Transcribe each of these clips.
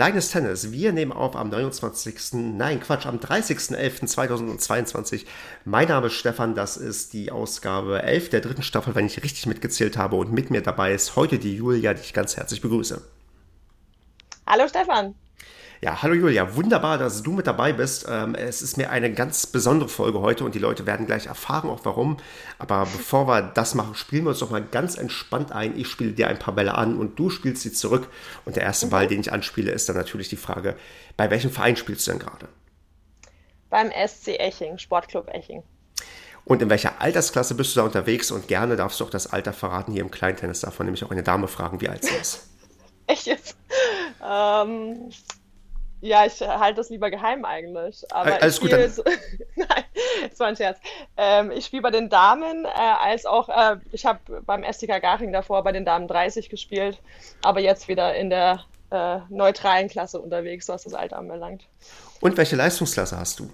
Kleines Tennis. Wir nehmen auf am 29. Nein, Quatsch, am 30.11.2022. Mein Name ist Stefan, das ist die Ausgabe 11 der dritten Staffel, wenn ich richtig mitgezählt habe. Und mit mir dabei ist heute die Julia, die ich ganz herzlich begrüße. Hallo Stefan. Ja, hallo Julia, wunderbar, dass du mit dabei bist. Ähm, es ist mir eine ganz besondere Folge heute und die Leute werden gleich erfahren, auch warum. Aber bevor wir das machen, spielen wir uns doch mal ganz entspannt ein. Ich spiele dir ein paar Bälle an und du spielst sie zurück. Und der erste mhm. Ball, den ich anspiele, ist dann natürlich die Frage, bei welchem Verein spielst du denn gerade? Beim SC Eching, Sportclub Eching. Und in welcher Altersklasse bist du da unterwegs? Und gerne darfst du auch das Alter verraten hier im Kleintennis. Davon nämlich auch eine Dame fragen, wie alt sie ist. Echt jetzt? Ähm, ja, ich halte das lieber geheim eigentlich. Aber Alles gut. So, Nein, das war ein Scherz. Ähm, ich spiele bei den Damen, äh, als auch, äh, ich habe beim STK Garching davor bei den Damen 30 gespielt, aber jetzt wieder in der äh, neutralen Klasse unterwegs, was das Alter anbelangt. Und welche Leistungsklasse hast du?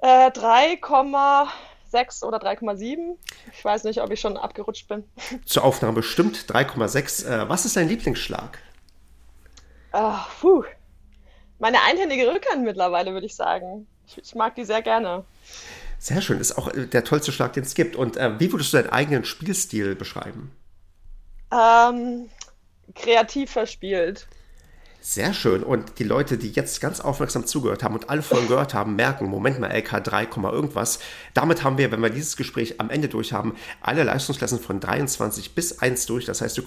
3,6 äh, oder 3,7. Ich weiß nicht, ob ich schon abgerutscht bin. Zur Aufnahme stimmt 3,6. Äh, was ist dein Lieblingsschlag? Ach, puh meine einhändige Rückhand mittlerweile, würde ich sagen. Ich, ich, mag die sehr gerne. Sehr schön, ist auch äh, der tollste Schlag, den es gibt. Und äh, wie würdest du deinen eigenen Spielstil beschreiben? Ähm, kreativ verspielt. Sehr schön. Und die Leute, die jetzt ganz aufmerksam zugehört haben und alle Folgen gehört haben, merken, Moment mal, LK 3, irgendwas. Damit haben wir, wenn wir dieses Gespräch am Ende durch haben, alle Leistungsklassen von 23 bis 1 durch. Das heißt, du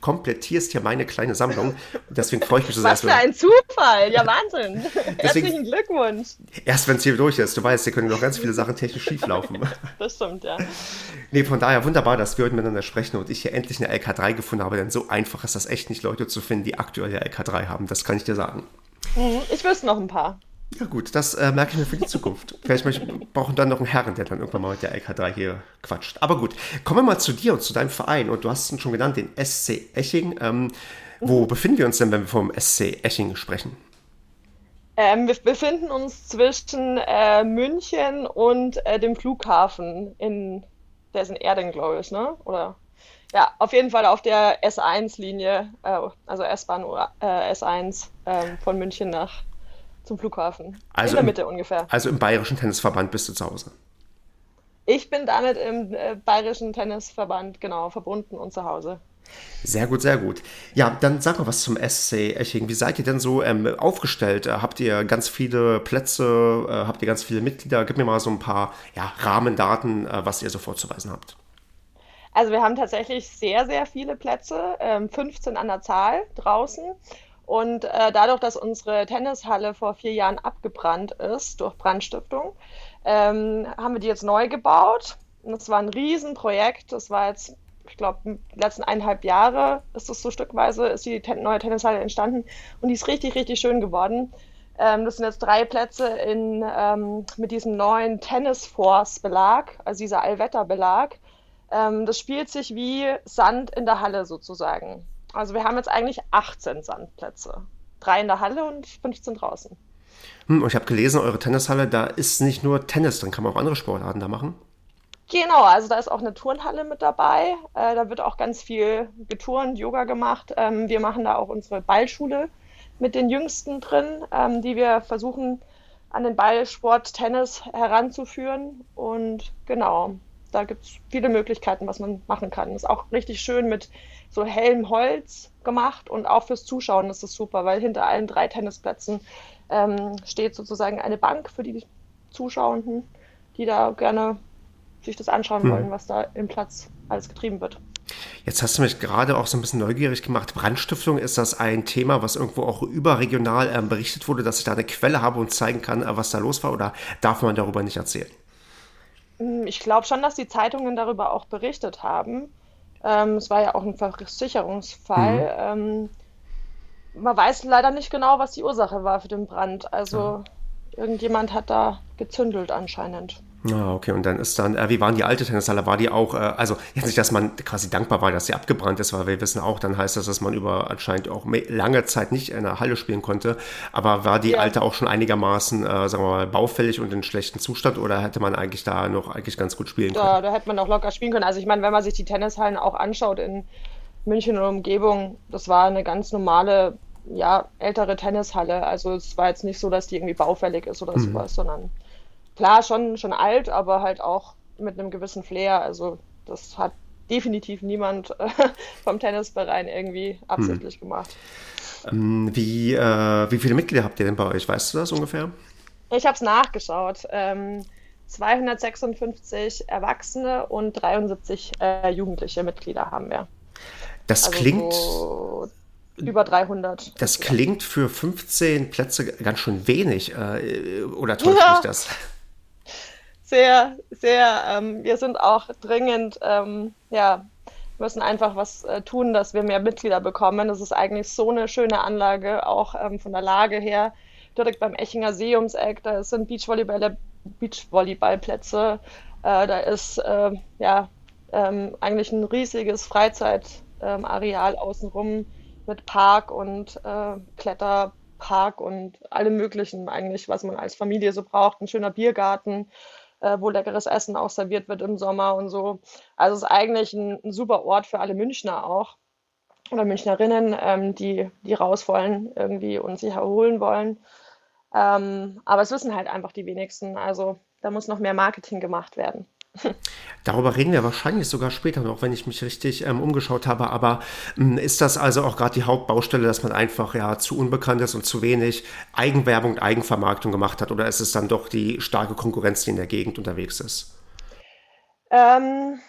komplettierst hier meine kleine Sammlung. Deswegen freue ich mich so sehr. Was für ein Zufall! Ja, Wahnsinn! Deswegen, Herzlichen Glückwunsch! Erst wenn es hier durch ist, du weißt, hier können noch ganz viele Sachen technisch schief laufen. Das stimmt, ja. Nee, von daher wunderbar, dass wir heute miteinander sprechen und ich hier endlich eine LK3 gefunden habe, denn so einfach ist das echt nicht, Leute zu finden, die aktuell LK3 haben. Das kann ich dir sagen. Mhm, ich wüsste noch ein paar. Ja gut, das äh, merke ich mir für die Zukunft. Vielleicht brauchen dann noch einen Herren, der dann irgendwann mal mit der LK3 hier quatscht. Aber gut, kommen wir mal zu dir und zu deinem Verein. Und du hast es schon genannt, den SC Eching. Ähm, wo mhm. befinden wir uns denn, wenn wir vom SC Eching sprechen? Ähm, wir befinden uns zwischen äh, München und äh, dem Flughafen in, der ist in Erding, glaube ich, ne? Oder? Ja, auf jeden Fall auf der S1-Linie, äh, also S-Bahn äh, S1 ähm, von München nach zum Flughafen. Also in der Mitte im, ungefähr. Also im Bayerischen Tennisverband bist du zu Hause. Ich bin damit im äh, Bayerischen Tennisverband, genau, verbunden und zu Hause. Sehr gut, sehr gut. Ja, dann sag mal was zum SC Eching. Wie seid ihr denn so ähm, aufgestellt? Äh, habt ihr ganz viele Plätze? Äh, habt ihr ganz viele Mitglieder? Gib mir mal so ein paar ja, Rahmendaten, äh, was ihr so vorzuweisen habt. Also wir haben tatsächlich sehr, sehr viele Plätze, ähm, 15 an der Zahl draußen. Und äh, dadurch, dass unsere Tennishalle vor vier Jahren abgebrannt ist durch Brandstiftung, ähm, haben wir die jetzt neu gebaut. Und das war ein Riesenprojekt. Das war jetzt, ich glaube, die letzten eineinhalb Jahre ist das so stückweise, ist die ten neue Tennishalle entstanden. Und die ist richtig, richtig schön geworden. Ähm, das sind jetzt drei Plätze in, ähm, mit diesem neuen Tennis Force Belag, also dieser Allwetterbelag. Ähm, das spielt sich wie Sand in der Halle sozusagen. Also wir haben jetzt eigentlich 18 Sandplätze. Drei in der Halle und 15 draußen. Hm, ich habe gelesen, eure Tennishalle, da ist nicht nur Tennis, dann kann man auch andere Sportarten da machen. Genau, also da ist auch eine Turnhalle mit dabei. Äh, da wird auch ganz viel geturnt, Yoga gemacht. Ähm, wir machen da auch unsere Ballschule mit den Jüngsten drin, ähm, die wir versuchen an den Ballsport Tennis heranzuführen. Und genau, da gibt es viele Möglichkeiten, was man machen kann. Ist auch richtig schön mit so hellem Holz gemacht und auch fürs Zuschauen ist das super, weil hinter allen drei Tennisplätzen ähm, steht sozusagen eine Bank für die Zuschauenden, die da gerne sich das anschauen hm. wollen, was da im Platz alles getrieben wird. Jetzt hast du mich gerade auch so ein bisschen neugierig gemacht. Brandstiftung, ist das ein Thema, was irgendwo auch überregional ähm, berichtet wurde, dass ich da eine Quelle habe und zeigen kann, äh, was da los war? Oder darf man darüber nicht erzählen? Hm, ich glaube schon, dass die Zeitungen darüber auch berichtet haben. Ähm, es war ja auch ein Versicherungsfall. Mhm. Ähm, man weiß leider nicht genau, was die Ursache war für den Brand. Also irgendjemand hat da gezündelt anscheinend. Ah, okay. Und dann ist dann, äh, wie waren die alte Tennishalle? War die auch, äh, also jetzt nicht, dass man quasi dankbar war, dass sie abgebrannt ist, weil wir wissen auch, dann heißt das, dass man über anscheinend auch lange Zeit nicht in der Halle spielen konnte. Aber war die ja. alte auch schon einigermaßen, äh, sagen wir mal, baufällig und in schlechtem Zustand oder hätte man eigentlich da noch eigentlich ganz gut spielen können? Ja, da hätte man auch locker spielen können. Also ich meine, wenn man sich die Tennishallen auch anschaut in München und Umgebung, das war eine ganz normale, ja, ältere Tennishalle. Also es war jetzt nicht so, dass die irgendwie baufällig ist oder mhm. sowas, sondern klar, schon, schon alt, aber halt auch mit einem gewissen Flair. Also das hat definitiv niemand äh, vom Tennisverein irgendwie absichtlich hm. gemacht. Ähm, wie, äh, wie viele Mitglieder habt ihr denn bei euch? Weißt du das ungefähr? Ich habe es nachgeschaut. Ähm, 256 Erwachsene und 73 äh, jugendliche Mitglieder haben wir. Das also klingt. So über 300. Das klingt für 15 Plätze ganz schön wenig. Äh, oder täuscht ja. mich das? Sehr, sehr, ähm, wir sind auch dringend, ähm, ja, müssen einfach was äh, tun, dass wir mehr Mitglieder bekommen. Das ist eigentlich so eine schöne Anlage, auch ähm, von der Lage her. Direkt beim Echinger See ums Eck, da sind Beachvolleyball, Beachvolleyballplätze, äh, da ist äh, ja ähm, eigentlich ein riesiges Freizeitareal außenrum mit Park und äh, Kletterpark und allem Möglichen eigentlich, was man als Familie so braucht. Ein schöner Biergarten, äh, wo leckeres Essen auch serviert wird im Sommer und so. Also es ist eigentlich ein, ein super Ort für alle Münchner auch oder Münchnerinnen, ähm, die, die raus wollen irgendwie und sich erholen wollen. Ähm, aber es wissen halt einfach die wenigsten. Also da muss noch mehr Marketing gemacht werden. Darüber reden wir wahrscheinlich sogar später noch, wenn ich mich richtig ähm, umgeschaut habe. Aber ähm, ist das also auch gerade die Hauptbaustelle, dass man einfach ja zu unbekannt ist und zu wenig Eigenwerbung und Eigenvermarktung gemacht hat? Oder ist es dann doch die starke Konkurrenz, die in der Gegend unterwegs ist? Ähm,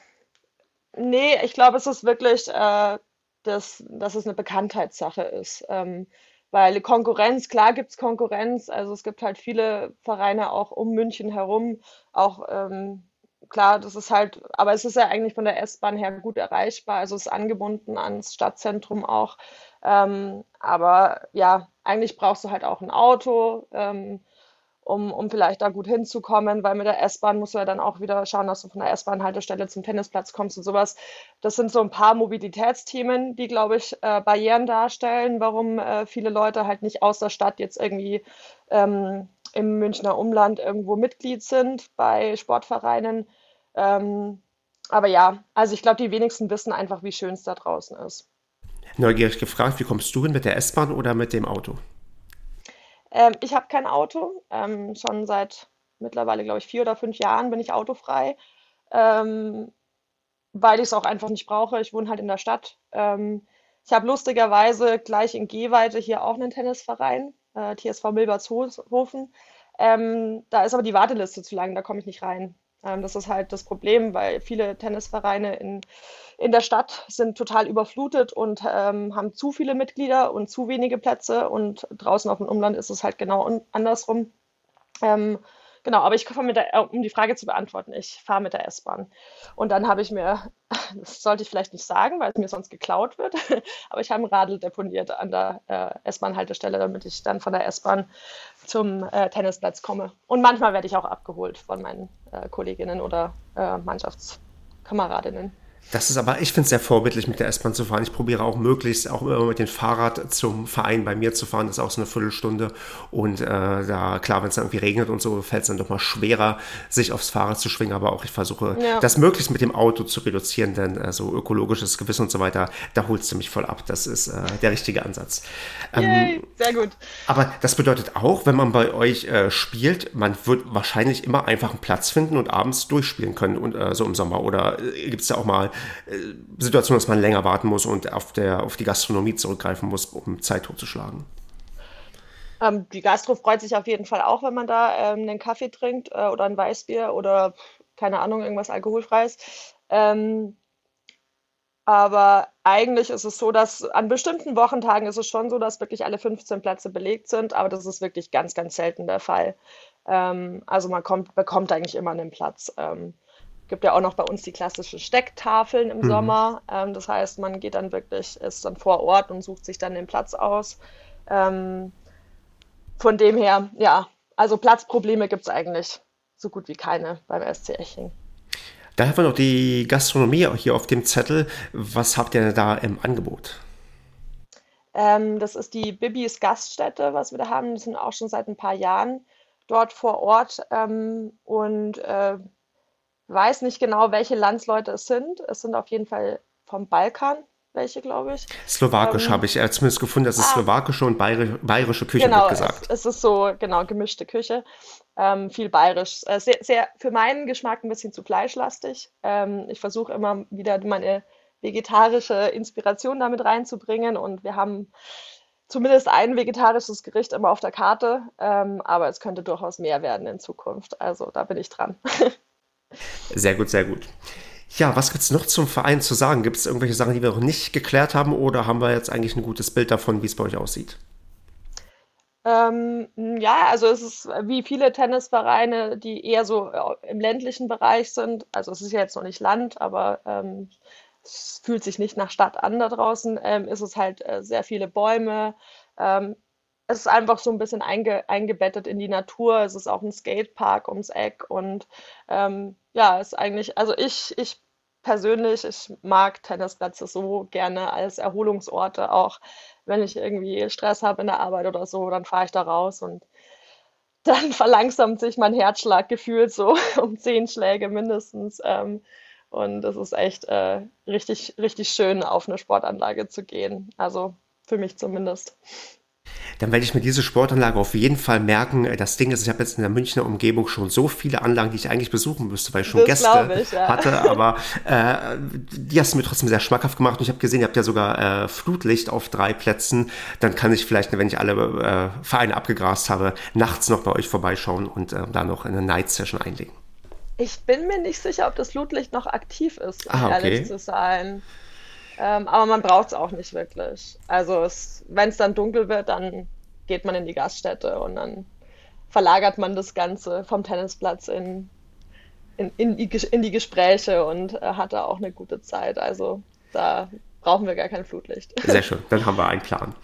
nee, ich glaube, es ist wirklich, äh, dass, dass es eine Bekanntheitssache ist. Ähm, weil Konkurrenz, klar gibt es Konkurrenz, also es gibt halt viele Vereine auch um München herum, auch ähm, klar, das ist halt, aber es ist ja eigentlich von der S-Bahn her gut erreichbar, also es ist angebunden ans Stadtzentrum auch. Ähm, aber ja, eigentlich brauchst du halt auch ein Auto, ähm, um, um vielleicht da gut hinzukommen, weil mit der S-Bahn musst du ja dann auch wieder schauen, dass du von der S-Bahn-Haltestelle zum Tennisplatz kommst und sowas. Das sind so ein paar Mobilitätsthemen, die, glaube ich, äh, Barrieren darstellen, warum äh, viele Leute halt nicht aus der Stadt jetzt irgendwie ähm, im Münchner Umland irgendwo Mitglied sind bei Sportvereinen. Ähm, aber ja, also ich glaube, die wenigsten wissen einfach, wie schön es da draußen ist. Neugierig gefragt, wie kommst du hin mit der S-Bahn oder mit dem Auto? Ähm, ich habe kein Auto. Ähm, schon seit mittlerweile, glaube ich, vier oder fünf Jahren bin ich autofrei, ähm, weil ich es auch einfach nicht brauche. Ich wohne halt in der Stadt. Ähm, ich habe lustigerweise gleich in Gehweite hier auch einen Tennisverein, äh, TSV Milbertshofen. Ähm, da ist aber die Warteliste zu lang, da komme ich nicht rein. Ähm, das ist halt das Problem, weil viele Tennisvereine in, in der Stadt sind total überflutet und ähm, haben zu viele Mitglieder und zu wenige Plätze und draußen auf dem Umland ist es halt genau andersrum. Ähm, Genau, aber ich komme mit der, äh, um die Frage zu beantworten, ich fahre mit der S-Bahn. Und dann habe ich mir, das sollte ich vielleicht nicht sagen, weil es mir sonst geklaut wird, aber ich habe ein Radl deponiert an der äh, S-Bahn-Haltestelle, damit ich dann von der S-Bahn zum äh, Tennisplatz komme. Und manchmal werde ich auch abgeholt von meinen äh, Kolleginnen oder äh, Mannschaftskameradinnen. Das ist aber, ich finde es sehr vorbildlich, mit der S-Bahn zu fahren. Ich probiere auch möglichst auch immer mit dem Fahrrad zum Verein bei mir zu fahren. Das ist auch so eine Viertelstunde. Und äh, da, klar, wenn es dann irgendwie regnet und so, fällt es dann doch mal schwerer, sich aufs Fahrrad zu schwingen. Aber auch ich versuche, ja. das möglichst mit dem Auto zu reduzieren, denn äh, so ökologisches Gewissen und so weiter, da holst du mich voll ab. Das ist äh, der richtige Ansatz. Ähm, Yay, sehr gut. Aber das bedeutet auch, wenn man bei euch äh, spielt, man wird wahrscheinlich immer einfach einen Platz finden und abends durchspielen können und äh, so im Sommer. Oder äh, gibt es da auch mal Situation, dass man länger warten muss und auf, der, auf die Gastronomie zurückgreifen muss, um Zeit totzuschlagen. Ähm, die Gastro freut sich auf jeden Fall auch, wenn man da ähm, einen Kaffee trinkt äh, oder ein Weißbier oder keine Ahnung, irgendwas Alkoholfreies. Ähm, aber eigentlich ist es so, dass an bestimmten Wochentagen ist es schon so, dass wirklich alle 15 Plätze belegt sind, aber das ist wirklich ganz, ganz selten der Fall. Ähm, also man kommt, bekommt eigentlich immer einen Platz. Gibt ja auch noch bei uns die klassischen Stecktafeln im mhm. Sommer. Ähm, das heißt, man geht dann wirklich, ist dann vor Ort und sucht sich dann den Platz aus. Ähm, von dem her, ja, also Platzprobleme gibt es eigentlich so gut wie keine beim SC Eching. Da haben wir noch die Gastronomie hier auf dem Zettel. Was habt ihr da im Angebot? Ähm, das ist die Bibis Gaststätte, was wir da haben. Die sind auch schon seit ein paar Jahren dort vor Ort ähm, und äh, weiß nicht genau, welche Landsleute es sind. Es sind auf jeden Fall vom Balkan welche, glaube ich. Slowakisch ähm, habe ich zumindest gefunden, dass es ah, slowakische und bayerische, bayerische Küche genau, wird gesagt. Es, es ist so, genau, gemischte Küche. Ähm, viel bayerisch. Äh, sehr, sehr, für meinen Geschmack ein bisschen zu fleischlastig. Ähm, ich versuche immer wieder meine vegetarische Inspiration damit reinzubringen und wir haben zumindest ein vegetarisches Gericht immer auf der Karte, ähm, aber es könnte durchaus mehr werden in Zukunft. Also da bin ich dran. sehr gut, sehr gut. Ja, was gibt es noch zum Verein zu sagen? Gibt es irgendwelche Sachen, die wir noch nicht geklärt haben oder haben wir jetzt eigentlich ein gutes Bild davon, wie es bei euch aussieht? Ähm, ja, also es ist wie viele Tennisvereine, die eher so äh, im ländlichen Bereich sind. Also es ist ja jetzt noch nicht Land, aber ähm, es fühlt sich nicht nach Stadt an da draußen. Ähm, ist es halt äh, sehr viele Bäume. Es ist einfach so ein bisschen einge eingebettet in die Natur. Es ist auch ein Skatepark ums Eck und ähm, ja, ist eigentlich, also ich, ich persönlich, ich mag Tennisplätze so gerne als Erholungsorte, auch wenn ich irgendwie Stress habe in der Arbeit oder so, dann fahre ich da raus und dann verlangsamt sich mein Herzschlag gefühlt so um zehn Schläge mindestens. Ähm, und es ist echt äh, richtig, richtig schön, auf eine Sportanlage zu gehen. Also für mich zumindest dann werde ich mir diese Sportanlage auf jeden Fall merken. Das Ding ist, ich habe jetzt in der Münchner Umgebung schon so viele Anlagen, die ich eigentlich besuchen müsste, weil ich schon das Gäste ich, ja. hatte, aber äh, die hast du mir trotzdem sehr schmackhaft gemacht und ich habe gesehen, ihr habt ja sogar äh, Flutlicht auf drei Plätzen. Dann kann ich vielleicht, wenn ich alle äh, Vereine abgegrast habe, nachts noch bei euch vorbeischauen und äh, da noch eine Night Session einlegen. Ich bin mir nicht sicher, ob das Flutlicht noch aktiv ist, um ah, okay. ehrlich zu sein. Ähm, aber man braucht es auch nicht wirklich. Also wenn es dann dunkel wird, dann geht man in die Gaststätte und dann verlagert man das Ganze vom Tennisplatz in, in, in, die, in die Gespräche und äh, hat da auch eine gute Zeit. Also da brauchen wir gar kein Flutlicht. Sehr schön, dann haben wir einen Plan.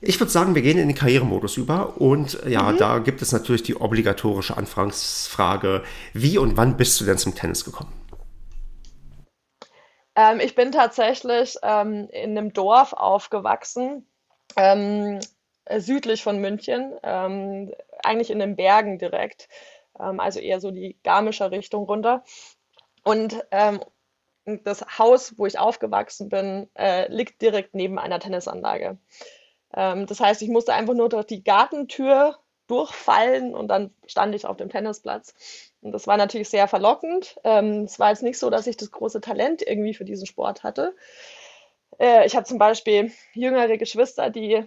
Ich würde sagen, wir gehen in den Karrieremodus über und ja, mhm. da gibt es natürlich die obligatorische Anfangsfrage, wie und wann bist du denn zum Tennis gekommen? Ähm, ich bin tatsächlich ähm, in einem Dorf aufgewachsen, ähm, südlich von München, ähm, eigentlich in den Bergen direkt, ähm, also eher so die Garmischer Richtung runter. Und ähm, das Haus, wo ich aufgewachsen bin, äh, liegt direkt neben einer Tennisanlage. das heißt, ich musste einfach nur durch die Gartentür durchfallen und dann stand ich auf dem Tennisplatz. Und das war natürlich sehr verlockend. Ähm, es war jetzt nicht so, dass ich das große Talent irgendwie für diesen Sport hatte. Äh, ich habe zum Beispiel jüngere Geschwister, die,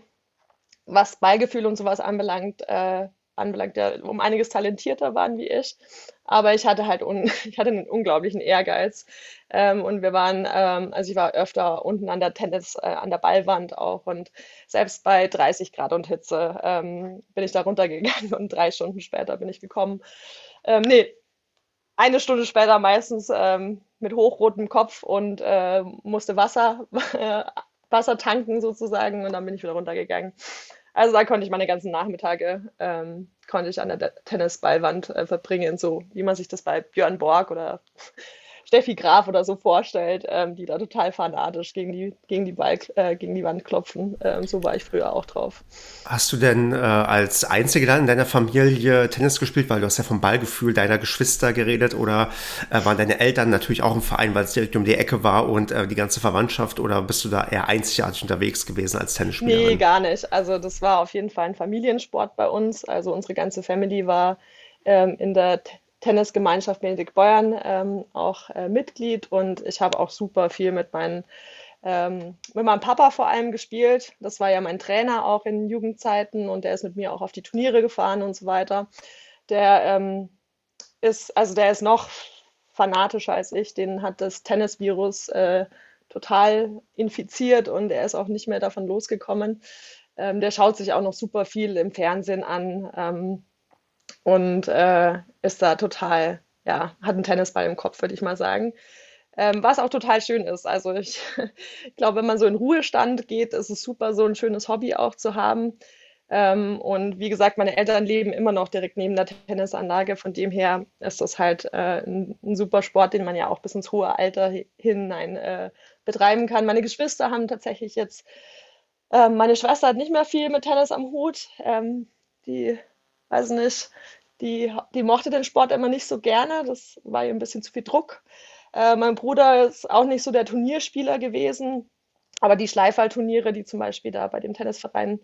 was Ballgefühl und sowas anbelangt, äh, anbelangt, ja, um einiges talentierter waren wie ich. Aber ich hatte halt un ich hatte einen unglaublichen Ehrgeiz. Ähm, und wir waren, ähm, also ich war öfter unten an der Tennis, äh, an der Ballwand auch. Und selbst bei 30 Grad und Hitze ähm, bin ich da runtergegangen und drei Stunden später bin ich gekommen. Ähm, nee, eine Stunde später meistens ähm, mit hochrotem Kopf und äh, musste Wasser, Wasser tanken sozusagen und dann bin ich wieder runtergegangen. Also da konnte ich meine ganzen Nachmittage ähm, konnte ich an der Tennisballwand äh, verbringen, so wie man sich das bei Björn Borg oder Steffi Graf oder so vorstellt, ähm, die da total fanatisch gegen die, gegen die, Ball, äh, gegen die Wand klopfen. Ähm, so war ich früher auch drauf. Hast du denn äh, als Einzige dann in deiner Familie Tennis gespielt, weil du hast ja vom Ballgefühl deiner Geschwister geredet oder äh, waren deine Eltern natürlich auch im Verein, weil es direkt um die Ecke war und äh, die ganze Verwandtschaft oder bist du da eher einzigartig unterwegs gewesen als Tennisspielerin? Nee, gar nicht. Also das war auf jeden Fall ein Familiensport bei uns. Also unsere ganze Family war ähm, in der Tennisgemeinschaft Benedikt Beuern ähm, auch äh, Mitglied und ich habe auch super viel mit, meinen, ähm, mit meinem Papa vor allem gespielt. Das war ja mein Trainer auch in Jugendzeiten und der ist mit mir auch auf die Turniere gefahren und so weiter. Der ähm, ist, also der ist noch fanatischer als ich, den hat das Tennisvirus äh, total infiziert und er ist auch nicht mehr davon losgekommen. Ähm, der schaut sich auch noch super viel im Fernsehen an. Ähm, und äh, ist da total ja, hat einen Tennisball im Kopf, würde ich mal sagen. Ähm, was auch total schön ist. Also ich, ich glaube, wenn man so in Ruhestand geht, ist es super, so ein schönes Hobby auch zu haben. Ähm, und wie gesagt, meine Eltern leben immer noch direkt neben der Tennisanlage. Von dem her ist das halt äh, ein, ein, super Sport, den man ja auch bis ins hohe Alter hinein äh, betreiben kann. Meine Geschwister haben tatsächlich jetzt, äh, meine Schwester hat nicht mehr viel mit Tennis am Hut. Ähm, die, weiß nicht, die, die mochte den Sport immer nicht so gerne. Das war ihr ein bisschen zu viel Druck. Äh, mein Bruder ist auch nicht so der Turnierspieler gewesen. Aber die Schleifballturniere, die zum Beispiel da bei dem Tennisverein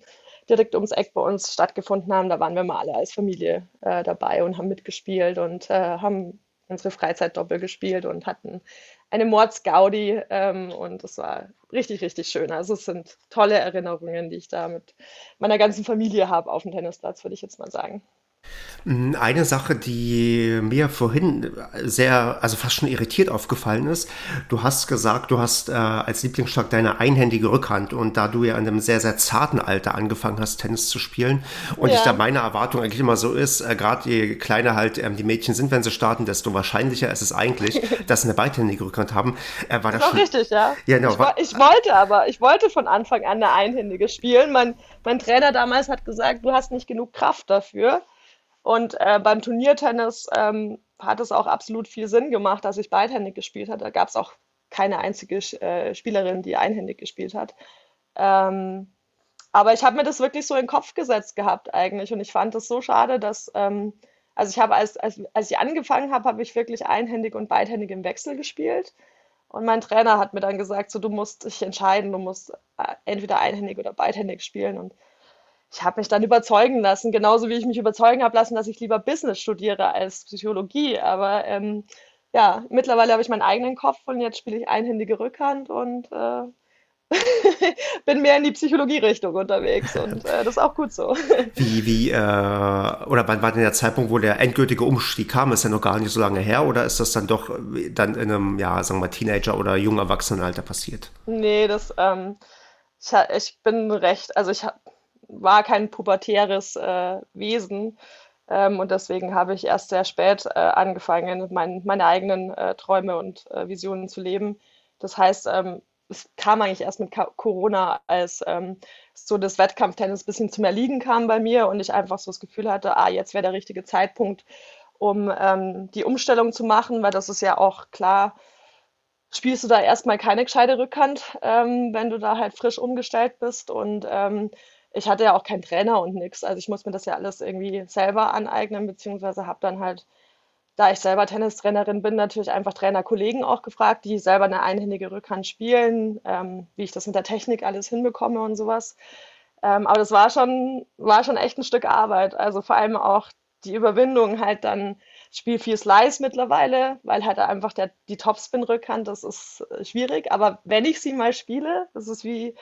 direkt ums Eck bei uns stattgefunden haben. Da waren wir mal alle als Familie äh, dabei und haben mitgespielt und äh, haben unsere Freizeit doppelt gespielt und hatten eine Mordsgaudi ähm, und es war richtig, richtig schön. Also es sind tolle Erinnerungen, die ich da mit meiner ganzen Familie habe auf dem Tennisplatz, würde ich jetzt mal sagen. Mhm, eine Sache, die mir vorhin sehr, also fast schon irritiert aufgefallen ist, du hast gesagt, du hast äh, als Lieblingsschlag deine einhändige Rückhand und da du ja in einem sehr, sehr zarten Alter angefangen hast, Tennis zu spielen und ja. ich da meine Erwartung eigentlich immer so ist, äh, gerade je kleiner halt ähm, die Mädchen sind, wenn sie starten, desto wahrscheinlicher ist es eigentlich, dass sie eine beidhändige Rückhand haben. Äh, war das, das schon richtig, ja. ja genau, ich, ich, wollte aber, ich wollte von Anfang an eine einhändige spielen. Mein, mein Trainer damals hat gesagt, du hast nicht genug Kraft dafür. Und äh, beim Turniertennis ähm, hat es auch absolut viel Sinn gemacht, dass ich beidhändig gespielt habe. Da gab es auch keine einzige äh, Spielerin, die einhändig gespielt hat. Ähm, aber ich habe mir das wirklich so in den Kopf gesetzt gehabt eigentlich. Und ich fand es so schade, dass, ähm, also ich habe, als, als, als ich angefangen habe, habe ich wirklich einhändig und beidhändig im Wechsel gespielt. Und mein Trainer hat mir dann gesagt, so du musst dich entscheiden, du musst äh, entweder einhändig oder beidhändig spielen. Und ich habe mich dann überzeugen lassen, genauso wie ich mich überzeugen habe lassen, dass ich lieber Business studiere als Psychologie. Aber ähm, ja, mittlerweile habe ich meinen eigenen Kopf und jetzt spiele ich einhändige Rückhand und äh, bin mehr in die Psychologie-Richtung unterwegs und äh, das ist auch gut so. Wie, wie, äh, oder wann war denn der Zeitpunkt, wo der endgültige Umstieg kam? Ist ja noch gar nicht so lange her oder ist das dann doch dann in einem, ja, sagen wir mal, Teenager- oder jungen Erwachsenenalter passiert? Nee, das, ähm, ich, ich bin recht, also ich habe war kein pubertäres äh, Wesen. Ähm, und deswegen habe ich erst sehr spät äh, angefangen, mein, meine eigenen äh, Träume und äh, Visionen zu leben. Das heißt, ähm, es kam eigentlich erst mit Corona, als ähm, so das Wettkampftennis ein bisschen zum Erliegen kam bei mir und ich einfach so das Gefühl hatte, ah, jetzt wäre der richtige Zeitpunkt, um ähm, die Umstellung zu machen, weil das ist ja auch klar, spielst du da erstmal keine gescheite Rückhand, ähm, wenn du da halt frisch umgestellt bist und ähm, ich hatte ja auch keinen Trainer und nichts. Also ich muss mir das ja alles irgendwie selber aneignen, beziehungsweise habe dann halt, da ich selber Tennistrainerin bin, natürlich einfach Trainerkollegen auch gefragt, die selber eine einhändige Rückhand spielen, ähm, wie ich das mit der Technik alles hinbekomme und sowas. Ähm, aber das war schon, war schon echt ein Stück Arbeit. Also vor allem auch die Überwindung halt dann spiele viel Slice mittlerweile, weil halt einfach der, die Topspin-Rückhand, das ist äh, schwierig. Aber wenn ich sie mal spiele, das ist wie,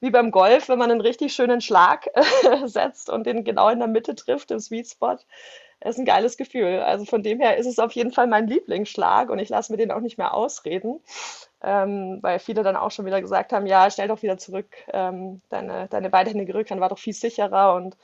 wie beim Golf, wenn man einen richtig schönen Schlag setzt und den genau in der Mitte trifft, im Sweet Spot, ist ein geiles Gefühl. Also von dem her ist es auf jeden Fall mein Lieblingsschlag und ich lasse mir den auch nicht mehr ausreden, ähm, weil viele dann auch schon wieder gesagt haben, ja, stell doch wieder zurück, ähm, deine, deine beidhändige Rückhand war doch viel sicherer und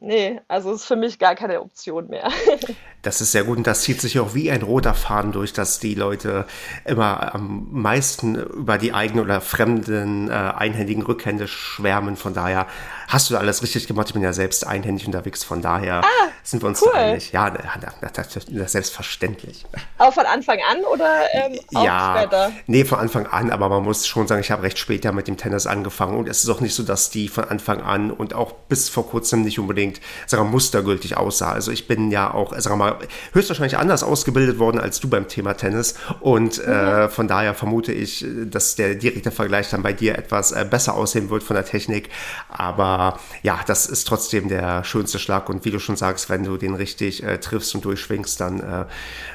nee, also ist für mich gar keine Option mehr. Das ist sehr gut und das zieht sich auch wie ein roter Faden durch, dass die Leute immer am meisten über die eigenen oder fremden äh, einhändigen Rückhände schwärmen. Von daher hast du alles richtig gemacht. Ich bin ja selbst einhändig unterwegs, von daher ah, sind wir uns cool. einig. Ja, das, ist selbstverständlich. Auch von Anfang an oder ähm, auch ja, später? Nee, von Anfang an, aber man muss schon sagen, ich habe recht spät ja mit dem Tennis angefangen und es ist auch nicht so, dass die von Anfang an und auch bis vor kurzem nicht unbedingt, sagen wir, mustergültig aussah. Also ich bin ja auch, sagen wir mal, höchstwahrscheinlich anders ausgebildet worden als du beim Thema Tennis. Und äh, mhm. von daher vermute ich, dass der direkte Vergleich dann bei dir etwas äh, besser aussehen wird von der Technik. Aber ja, das ist trotzdem der schönste Schlag. Und wie du schon sagst, wenn du den richtig äh, triffst und durchschwingst, dann äh,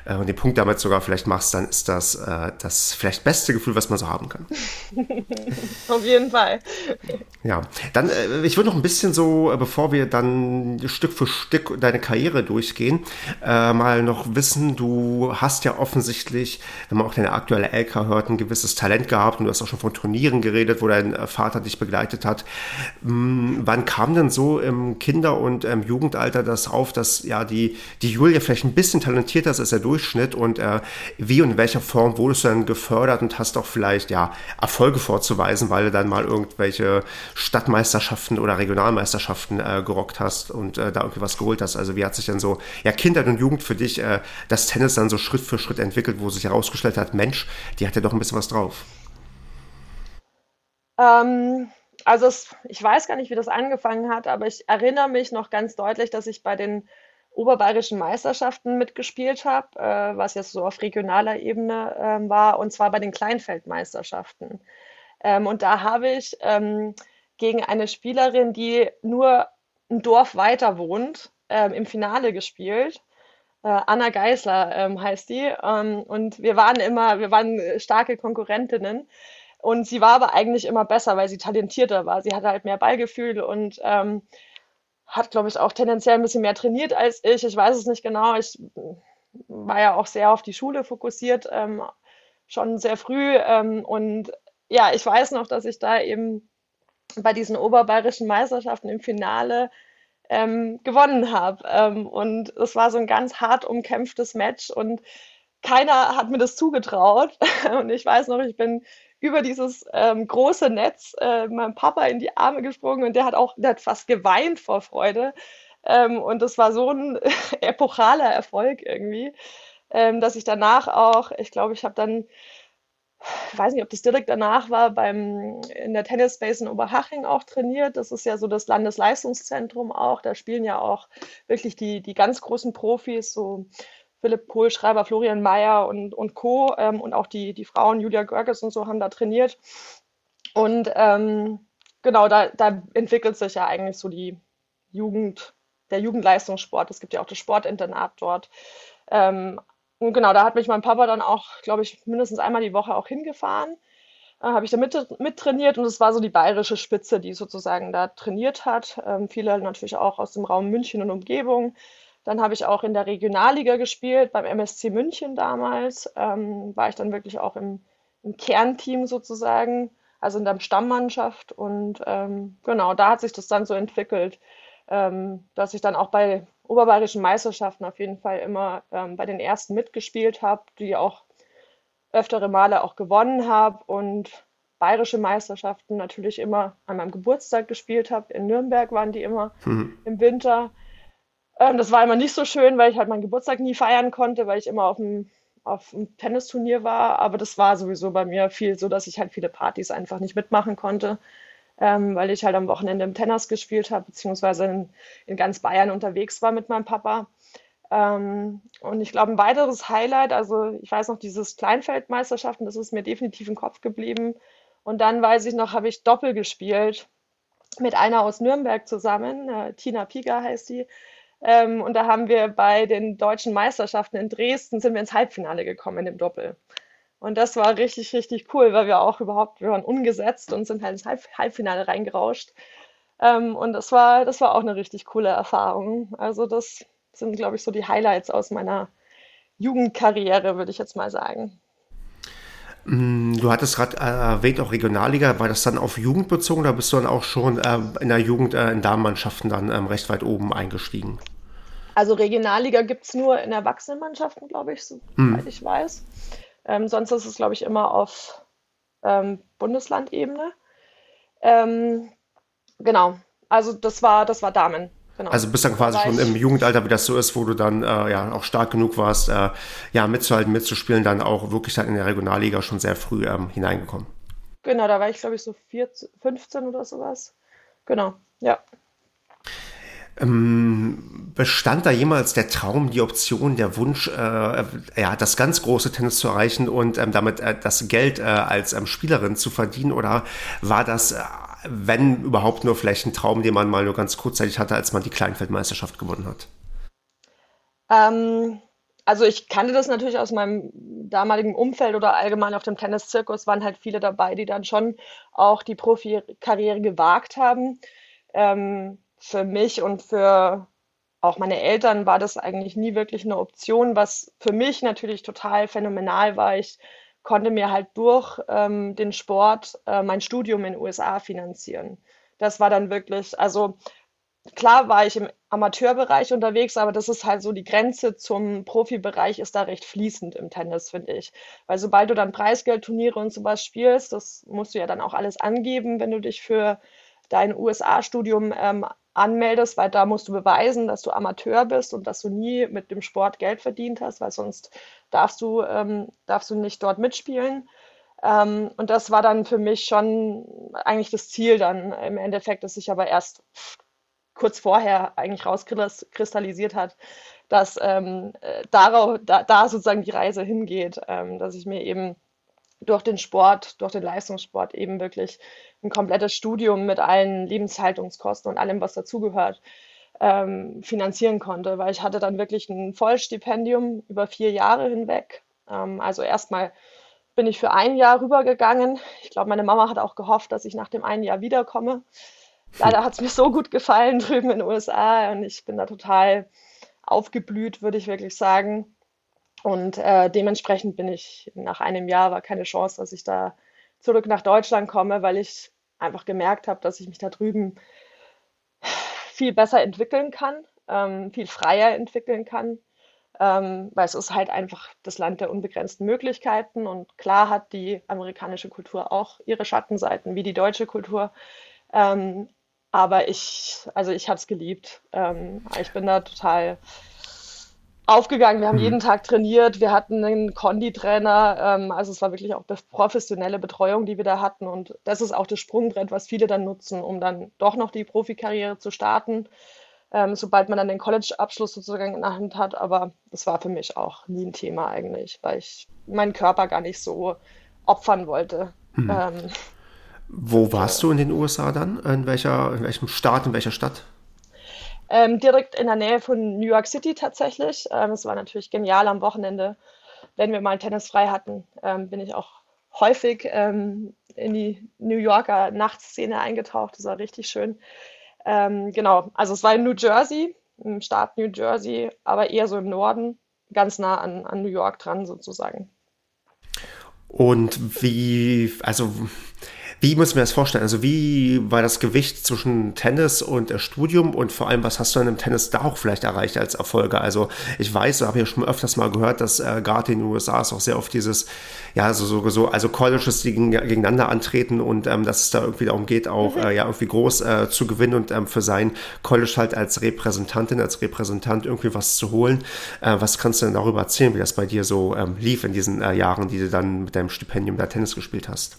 äh, und den Punkt damit sogar vielleicht machst, dann ist das äh, das vielleicht beste Gefühl, was man so haben kann. Auf jeden Fall. Ja, dann, ich würde noch ein bisschen so, bevor wir dann Stück für Stück deine Karriere durchgehen, äh, mal noch wissen, du hast ja offensichtlich, wenn man auch deine aktuelle LK hört, ein gewisses Talent gehabt und du hast auch schon von Turnieren geredet, wo dein äh, Vater dich begleitet hat. Hm, wann kam denn so im Kinder- und ähm, Jugendalter das auf, dass ja die, die Julia vielleicht ein bisschen talentierter ist als der Durchschnitt und äh, wie und in welcher Form wurdest du dann gefördert und hast auch vielleicht ja Erfolge vorzuweisen, weil du dann mal irgendwelche Stadtmeisterschaften oder Regionalmeisterschaften äh, gerockt hast und äh, da irgendwie was geholt hast. Also wie hat sich dann so ja Kindheit und Jugend für dich äh, das Tennis dann so Schritt für Schritt entwickelt, wo sich herausgestellt hat, Mensch, die hat ja doch ein bisschen was drauf. Ähm, also es, ich weiß gar nicht, wie das angefangen hat, aber ich erinnere mich noch ganz deutlich, dass ich bei den oberbayerischen Meisterschaften mitgespielt habe, äh, was jetzt so auf regionaler Ebene ähm, war, und zwar bei den Kleinfeldmeisterschaften. Ähm, und da habe ich ähm, gegen eine Spielerin, die nur ein Dorf weiter wohnt, ähm, im Finale gespielt. Äh, Anna Geisler ähm, heißt die. Ähm, und wir waren immer, wir waren starke Konkurrentinnen. Und sie war aber eigentlich immer besser, weil sie talentierter war. Sie hatte halt mehr Ballgefühl und ähm, hat, glaube ich, auch tendenziell ein bisschen mehr trainiert als ich. Ich weiß es nicht genau. Ich war ja auch sehr auf die Schule fokussiert, ähm, schon sehr früh. Ähm, und ja, ich weiß noch, dass ich da eben bei diesen oberbayerischen Meisterschaften im Finale ähm, gewonnen habe. Ähm, und es war so ein ganz hart umkämpftes Match und keiner hat mir das zugetraut. Und ich weiß noch, ich bin über dieses ähm, große Netz äh, meinem Papa in die Arme gesprungen und der hat auch, der hat fast geweint vor Freude. Ähm, und das war so ein epochaler Erfolg irgendwie, ähm, dass ich danach auch, ich glaube, ich habe dann ich weiß nicht, ob das direkt danach war, beim, in der Tennis Space in Oberhaching auch trainiert. Das ist ja so das Landesleistungszentrum auch. Da spielen ja auch wirklich die, die ganz großen Profis, so Philipp Kohlschreiber, Florian Mayer und, und Co. Ähm, und auch die, die Frauen, Julia Görges und so, haben da trainiert. Und ähm, genau, da, da entwickelt sich ja eigentlich so die Jugend, der Jugendleistungssport. Es gibt ja auch das Sportinternat dort. Ähm, und genau, da hat mich mein Papa dann auch, glaube ich, mindestens einmal die Woche auch hingefahren. Äh, habe ich da mit, mit und es war so die bayerische Spitze, die sozusagen da trainiert hat. Ähm, viele natürlich auch aus dem Raum München und Umgebung. Dann habe ich auch in der Regionalliga gespielt, beim MSC München damals. Ähm, war ich dann wirklich auch im, im, Kernteam sozusagen, also in der Stammmannschaft. Und ähm, genau, da hat sich das dann so entwickelt, ähm, dass ich dann auch bei oberbayerischen Meisterschaften auf jeden Fall immer ähm, bei den ersten mitgespielt habe, die auch öftere Male auch gewonnen habe und bayerische Meisterschaften natürlich immer an meinem Geburtstag gespielt habe. In Nürnberg waren die immer mhm. im Winter. Ähm, das war immer nicht so schön, weil ich halt meinen Geburtstag nie feiern konnte, weil ich immer auf dem auf einem Tennisturnier war, aber das war sowieso bei mir viel so, dass ich halt viele Partys einfach nicht mitmachen konnte ähm, weil ich halt am Wochenende im Tennis gespielt habe, beziehungsweise in, in, ganz Bayern unterwegs war mit meinem Papa. Ähm, und ich glaube, ein weiteres Highlight, also ich weiß noch, dieses Kleinfeldmeisterschaften, das ist mir definitiv im Kopf geblieben. Und dann weiß ich noch, habe ich Doppel gespielt mit einer aus Nürnberg zusammen, äh, Tina Piga heißt die. Ähm, und da haben wir bei den deutschen Meisterschaften in Dresden sind wir ins Halbfinale gekommen dem Doppel. Und das war richtig, richtig cool, weil wir auch überhaupt, wir waren ungesetzt und sind halt ins Halb Halbfinale reingerauscht. Ähm, und das war, das war auch eine richtig coole Erfahrung. Also das sind, glaube ich, so die Highlights aus meiner Jugendkarriere, würde ich jetzt mal sagen. Mm, du hattest gerade äh, erwähnt, auch Regionalliga. War das dann auf Jugend bezogen oder bist du dann auch schon äh, in der Jugend äh, in Damenmannschaften dann ähm, recht weit oben eingestiegen? Also Regionalliga gibt es nur in Erwachsenenmannschaften, glaube ich, soweit hm. ich weiß. Ähm, sonst ist es, glaube ich, immer auf ähm, Bundeslandebene. Ähm, genau, also das war, das war Damen. Genau. Also bist dann quasi schon im Jugendalter, wie das so ist, wo du dann äh, ja auch stark genug warst, äh, ja mitzuhalten, mitzuspielen, dann auch wirklich dann in der Regionalliga schon sehr früh ähm, hineingekommen. Genau, da war ich glaube ich so 14, 15 oder sowas. Genau, ja. Ähm, bestand da jemals der Traum, die Option, der Wunsch, äh, ja, das ganz große Tennis zu erreichen und ähm, damit äh, das Geld äh, als ähm, Spielerin zu verdienen? Oder war das, äh, wenn überhaupt nur vielleicht ein Traum, den man mal nur ganz kurzzeitig hatte, als man die Kleinfeldmeisterschaft gewonnen hat? Ähm, also ich kannte das natürlich aus meinem damaligen Umfeld oder allgemein auf dem Tenniszirkus waren halt viele dabei, die dann schon auch die Profikarriere gewagt haben. Ähm, für mich und für auch meine Eltern war das eigentlich nie wirklich eine Option, was für mich natürlich total phänomenal war. Ich konnte mir halt durch ähm, den Sport äh, mein Studium in den USA finanzieren. Das war dann wirklich, also klar war ich im Amateurbereich unterwegs, aber das ist halt so die Grenze zum Profibereich ist da recht fließend im Tennis, finde ich. Weil sobald du dann Preisgeldturniere und sowas spielst, das musst du ja dann auch alles angeben, wenn du dich für dein USA-Studium ähm, anmeldest, weil da musst du beweisen, dass du Amateur bist und dass du nie mit dem Sport Geld verdient hast, weil sonst darfst du, ähm, darfst du nicht dort mitspielen. Ähm, und das war dann für mich schon eigentlich das Ziel dann im Endeffekt, dass ich aber erst kurz vorher eigentlich rauskristallisiert hat, dass ähm, äh, darauf, da, da, sozusagen die Reise hingeht, ähm, dass ich mir eben durch den Sport, durch den Leistungssport eben wirklich ein komplettes Studium mit allen Lebenshaltungskosten und allem, was dazugehört, ähm, finanzieren konnte, weil ich hatte dann wirklich ein Vollstipendium über vier Jahre hinweg. Ähm, also erstmal bin ich für ein Jahr rübergegangen. Ich glaube, meine Mama hat auch gehofft, dass ich nach dem einen Jahr wiederkomme. Leider hat es mir so gut gefallen drüben in den USA und ich bin da total aufgeblüht, würde ich wirklich sagen. Und äh, dementsprechend bin ich nach einem Jahr war keine Chance, dass ich da zurück nach Deutschland komme, weil ich einfach gemerkt habe, dass ich mich da drüben viel besser entwickeln kann, ähm, viel freier entwickeln kann, ähm, weil es ist halt einfach das Land der unbegrenzten Möglichkeiten und klar hat die amerikanische Kultur auch ihre Schattenseiten, wie die deutsche Kultur. Ähm, aber ich, also ich habe es geliebt. Ähm, ich bin da total aufgegangen. Wir haben mhm. jeden Tag trainiert. Wir hatten einen Konditrainer. Ähm, also es war wirklich auch professionelle Betreuung, die wir da hatten. Und das ist auch das Sprungbrett, was viele dann nutzen, um dann doch noch die Profikarriere zu starten, ähm, sobald man dann den College-Abschluss sozusagen in der Hand hat. Aber das war für mich auch nie ein Thema eigentlich, weil ich meinen Körper gar nicht so opfern wollte. Mhm. Ähm, wo warst du in den USA dann? In, welcher, in welchem Staat, in welcher Stadt? Ähm, direkt in der Nähe von New York City tatsächlich. Ähm, war natürlich genial am Wochenende. Wenn wir mal Tennis frei hatten, ähm, bin ich auch häufig ähm, in die New Yorker Nachtszene eingetaucht. Das war richtig schön. Ähm, genau, also es war in New Jersey, im Staat New Jersey, aber eher so im Norden, ganz nah an, an New York dran sozusagen. Und wie, also wie muss man das vorstellen? Also wie war das Gewicht zwischen Tennis und äh, Studium und vor allem, was hast du dann im Tennis da auch vielleicht erreicht als Erfolge? Also ich weiß, habe ja schon öfters mal gehört, dass äh, gerade in den USA ist auch sehr oft dieses, ja, so, so, so also Colleges, die gegeneinander antreten und ähm, dass es da irgendwie darum geht, auch mhm. äh, ja irgendwie groß äh, zu gewinnen und ähm, für sein College halt als Repräsentantin, als Repräsentant irgendwie was zu holen. Äh, was kannst du denn darüber erzählen, wie das bei dir so ähm, lief in diesen äh, Jahren, die du dann mit deinem Stipendium da Tennis gespielt hast?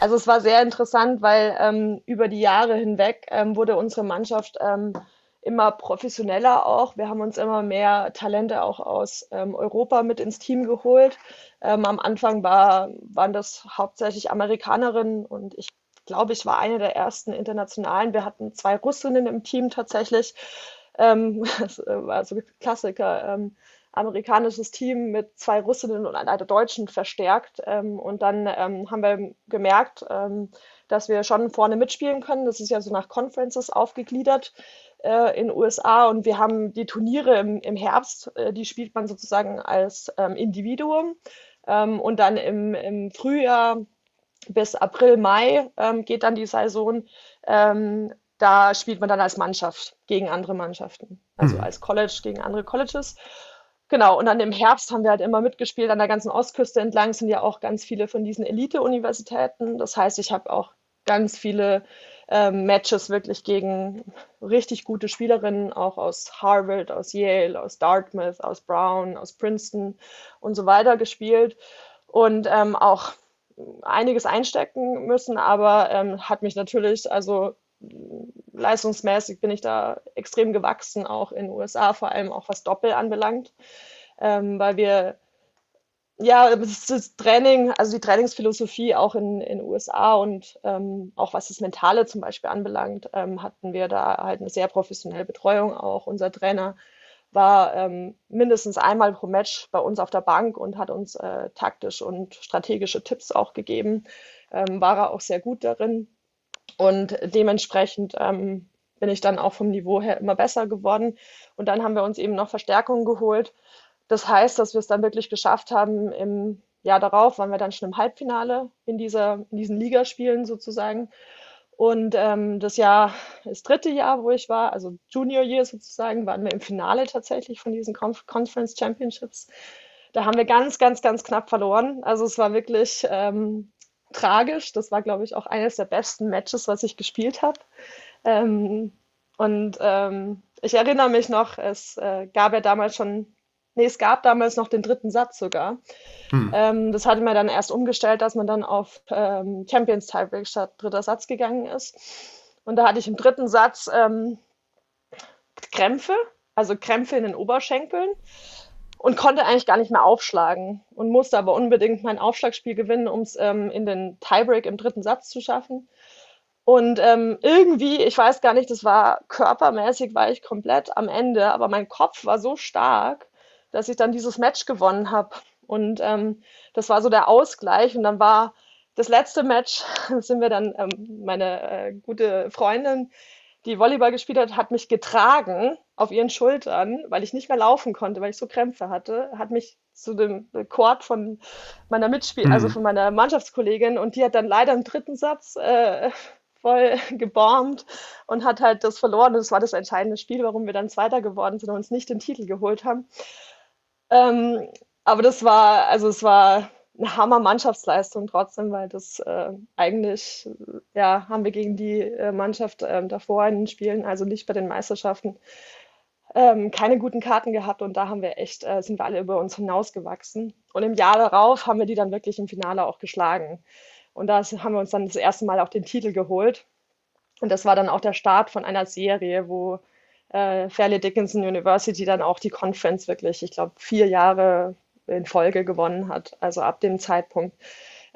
Also es war sehr interessant, weil ähm, über die Jahre hinweg ähm, wurde unsere Mannschaft ähm, immer professioneller auch. Wir haben uns immer mehr Talente auch aus ähm, Europa mit ins Team geholt. Ähm, am Anfang war, waren das hauptsächlich Amerikanerinnen und ich glaube, ich war eine der ersten internationalen. Wir hatten zwei Russinnen im Team tatsächlich. Ähm, das war so Klassiker amerikanisches Team mit zwei Russinnen und einer Deutschen verstärkt. Ähm, und dann ähm, haben wir gemerkt, ähm, dass wir schon vorne mitspielen können. Das ist ja so nach Conferences aufgegliedert äh, in den USA. Und wir haben die Turniere im, im Herbst, äh, die spielt man sozusagen als ähm, Individuum. Ähm, und dann im, im Frühjahr bis April, Mai ähm, geht dann die Saison da spielt man dann als Mannschaft gegen andere Mannschaften, also mhm. als College gegen andere Colleges. Genau, und dann im Herbst haben wir halt immer mitgespielt. An der ganzen Ostküste entlang sind ja auch ganz viele von diesen Elite-Universitäten. Das heißt, ich habe auch ganz viele ähm, Matches wirklich gegen richtig gute Spielerinnen, auch aus Harvard, aus Yale, aus Dartmouth, aus Brown, aus Princeton und so weiter gespielt. Und ähm, auch einiges einstecken müssen, aber ähm, hat mich natürlich, also leistungsmäßig bin ich da extrem gewachsen, auch in den USA, vor allem auch was Doppel anbelangt, ähm, weil wir ja, das Training, also die Trainingsphilosophie auch in den USA und ähm, auch was das Mentale zum Beispiel anbelangt, ähm, hatten wir da halt eine sehr professionelle Betreuung auch. Unser Trainer war ähm, mindestens einmal pro Match bei uns auf der Bank und hat uns äh, taktisch und strategische Tipps auch gegeben. Ähm, war er auch sehr gut darin. Und dementsprechend ähm, bin ich dann auch vom Niveau her immer besser geworden. Und dann haben wir uns eben noch Verstärkungen geholt. Das heißt, dass wir es dann wirklich geschafft haben, im Jahr darauf waren wir dann schon im Halbfinale in, dieser, in diesen Ligaspielen sozusagen. Und ähm, das Jahr, das dritte Jahr, wo ich war, also Junior Year sozusagen, waren wir im Finale tatsächlich von diesen Conf Conference Championships. Da haben wir ganz, ganz, ganz knapp verloren. Also es war wirklich ähm, tragisch. Das war, glaube ich, auch eines der besten Matches, was ich gespielt habe. Ähm, und ähm, ich erinnere mich noch, es äh, gab ja damals schon Nee, es gab damals noch den dritten Satz sogar. Hm. Ähm, das hatte man dann erst umgestellt, dass man dann auf ähm, Champions Tiebreak statt dritter Satz gegangen ist. Und da hatte ich im dritten Satz ähm, Krämpfe, also Krämpfe in den Oberschenkeln und konnte eigentlich gar nicht mehr aufschlagen und musste aber unbedingt mein Aufschlagspiel gewinnen, um es ähm, in den Tiebreak im dritten Satz zu schaffen. Und ähm, irgendwie, ich weiß gar nicht, das war körpermäßig, war ich komplett am Ende, aber mein Kopf war so stark, dass ich dann dieses Match gewonnen habe. Und ähm, das war so der Ausgleich. Und dann war das letzte Match, sind wir dann, ähm, meine äh, gute Freundin, die Volleyball gespielt hat, hat mich getragen auf ihren Schultern, weil ich nicht mehr laufen konnte, weil ich so Krämpfe hatte, hat mich zu dem Chord von meiner Mitspiel, also mhm. also von meiner Mannschaftskollegin, und die hat dann leider im dritten Satz äh, voll gebombt und hat halt das verloren. Und das war das entscheidende Spiel, warum wir dann Zweiter geworden sind und uns nicht den Titel geholt haben. Ähm, aber das war, also es war eine Hammer-Mannschaftsleistung trotzdem, weil das äh, eigentlich, ja, haben wir gegen die äh, Mannschaft äh, davor in den Spielen, also nicht bei den Meisterschaften, ähm, keine guten Karten gehabt und da haben wir echt, äh, sind wir alle über uns hinausgewachsen. Und im Jahr darauf haben wir die dann wirklich im Finale auch geschlagen. Und da haben wir uns dann das erste Mal auch den Titel geholt. Und das war dann auch der Start von einer Serie, wo äh, Fairleigh Dickinson University dann auch die Conference wirklich, ich glaube, vier Jahre in Folge gewonnen hat. Also ab dem Zeitpunkt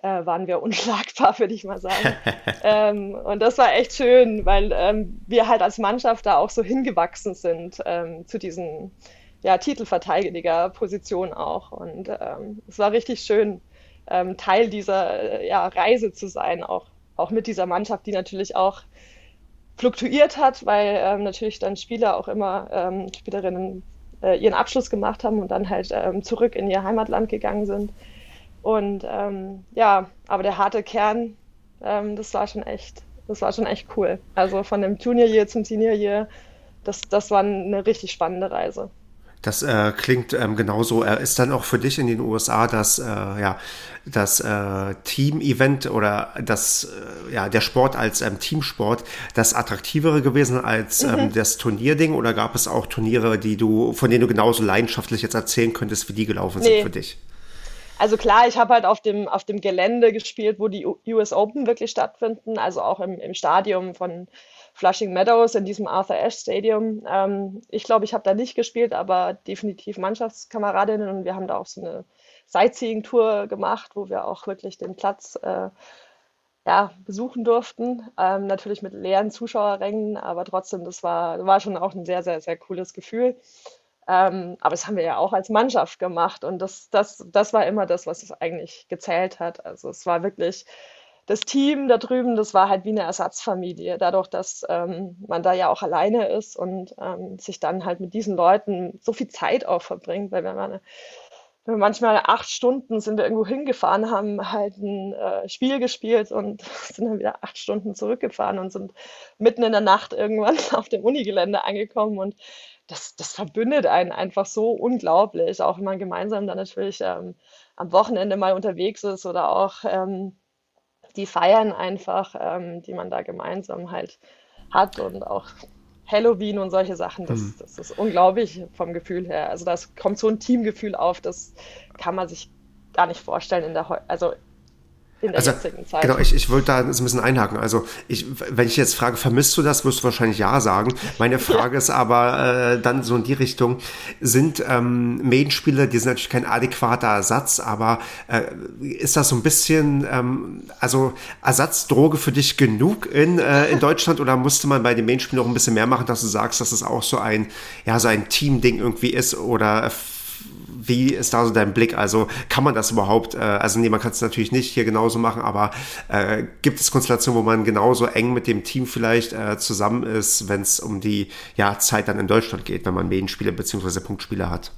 äh, waren wir unschlagbar, würde ich mal sagen. ähm, und das war echt schön, weil ähm, wir halt als Mannschaft da auch so hingewachsen sind ähm, zu diesen ja, Titelverteidiger-Position auch. Und ähm, es war richtig schön, ähm, Teil dieser äh, ja, Reise zu sein, auch, auch mit dieser Mannschaft, die natürlich auch fluktuiert hat, weil ähm, natürlich dann Spieler auch immer, Spielerinnen äh, ihren Abschluss gemacht haben und dann halt zurück in ihr Heimatland gegangen sind. Und ähm, ja, aber der harte Kern, ähm, das war schon echt, das war schon echt cool. Also von dem Junior Year zum Senior Year, das, das war eine richtig spannende Reise. Das äh, klingt ähm, genauso. Äh, ist dann auch für dich in den USA das, äh, ja, das äh, Team-Event oder das, äh, ja, der Sport als ähm, Teamsport das attraktivere gewesen als ähm, mhm. das Turnierding? Oder gab es auch Turniere, die du, von denen du genauso leidenschaftlich jetzt erzählen könntest, wie die gelaufen nee. sind für dich? Also klar, ich habe halt auf dem, auf dem Gelände gespielt, wo die US Open wirklich stattfinden, also auch im, im Stadium von Flushing Meadows in diesem Arthur Ashe Stadium. Ähm, ich glaube, ich habe da nicht gespielt, aber definitiv Mannschaftskameradinnen und wir haben da auch so eine Sightseeing-Tour gemacht, wo wir auch wirklich den Platz äh, ja, besuchen durften. Ähm, natürlich mit leeren Zuschauerrängen, aber trotzdem, das war, war schon auch ein sehr, sehr, sehr cooles Gefühl. Ähm, aber das haben wir ja auch als Mannschaft gemacht und das, das, das war immer das, was es eigentlich gezählt hat. Also es war wirklich das Team da drüben, das war halt wie eine Ersatzfamilie, dadurch, dass ähm, man da ja auch alleine ist und ähm, sich dann halt mit diesen Leuten so viel Zeit auch verbringt, weil wenn man wenn manchmal acht Stunden sind wir irgendwo hingefahren, haben halt ein äh, Spiel gespielt und sind dann wieder acht Stunden zurückgefahren und sind mitten in der Nacht irgendwann auf dem Unigelände angekommen und das, das verbündet einen einfach so unglaublich, auch wenn man gemeinsam dann natürlich ähm, am Wochenende mal unterwegs ist oder auch ähm, die feiern einfach, ähm, die man da gemeinsam halt hat und auch Halloween und solche Sachen, das, mhm. das ist unglaublich vom Gefühl her. Also das kommt so ein Teamgefühl auf, das kann man sich gar nicht vorstellen in der, also in der also, jetzigen Zeit. Genau, ich, ich wollte da ein bisschen einhaken. Also, ich, wenn ich jetzt frage, vermisst du das, wirst du wahrscheinlich ja sagen. Meine Frage ja. ist aber äh, dann so in die Richtung, sind ähm, Medienspiele, die sind natürlich kein adäquater Ersatz, aber äh, ist das so ein bisschen, ähm, also Ersatzdroge für dich genug in, äh, in Deutschland oder musste man bei den Medienspielen noch ein bisschen mehr machen, dass du sagst, dass es auch so ein, ja, so ein Team-Ding irgendwie ist oder wie ist da so dein Blick? Also kann man das überhaupt, äh, also nee, man kann es natürlich nicht hier genauso machen, aber äh, gibt es Konstellationen, wo man genauso eng mit dem Team vielleicht äh, zusammen ist, wenn es um die ja, Zeit dann in Deutschland geht, wenn man Medienspiele bzw. Punktspiele hat?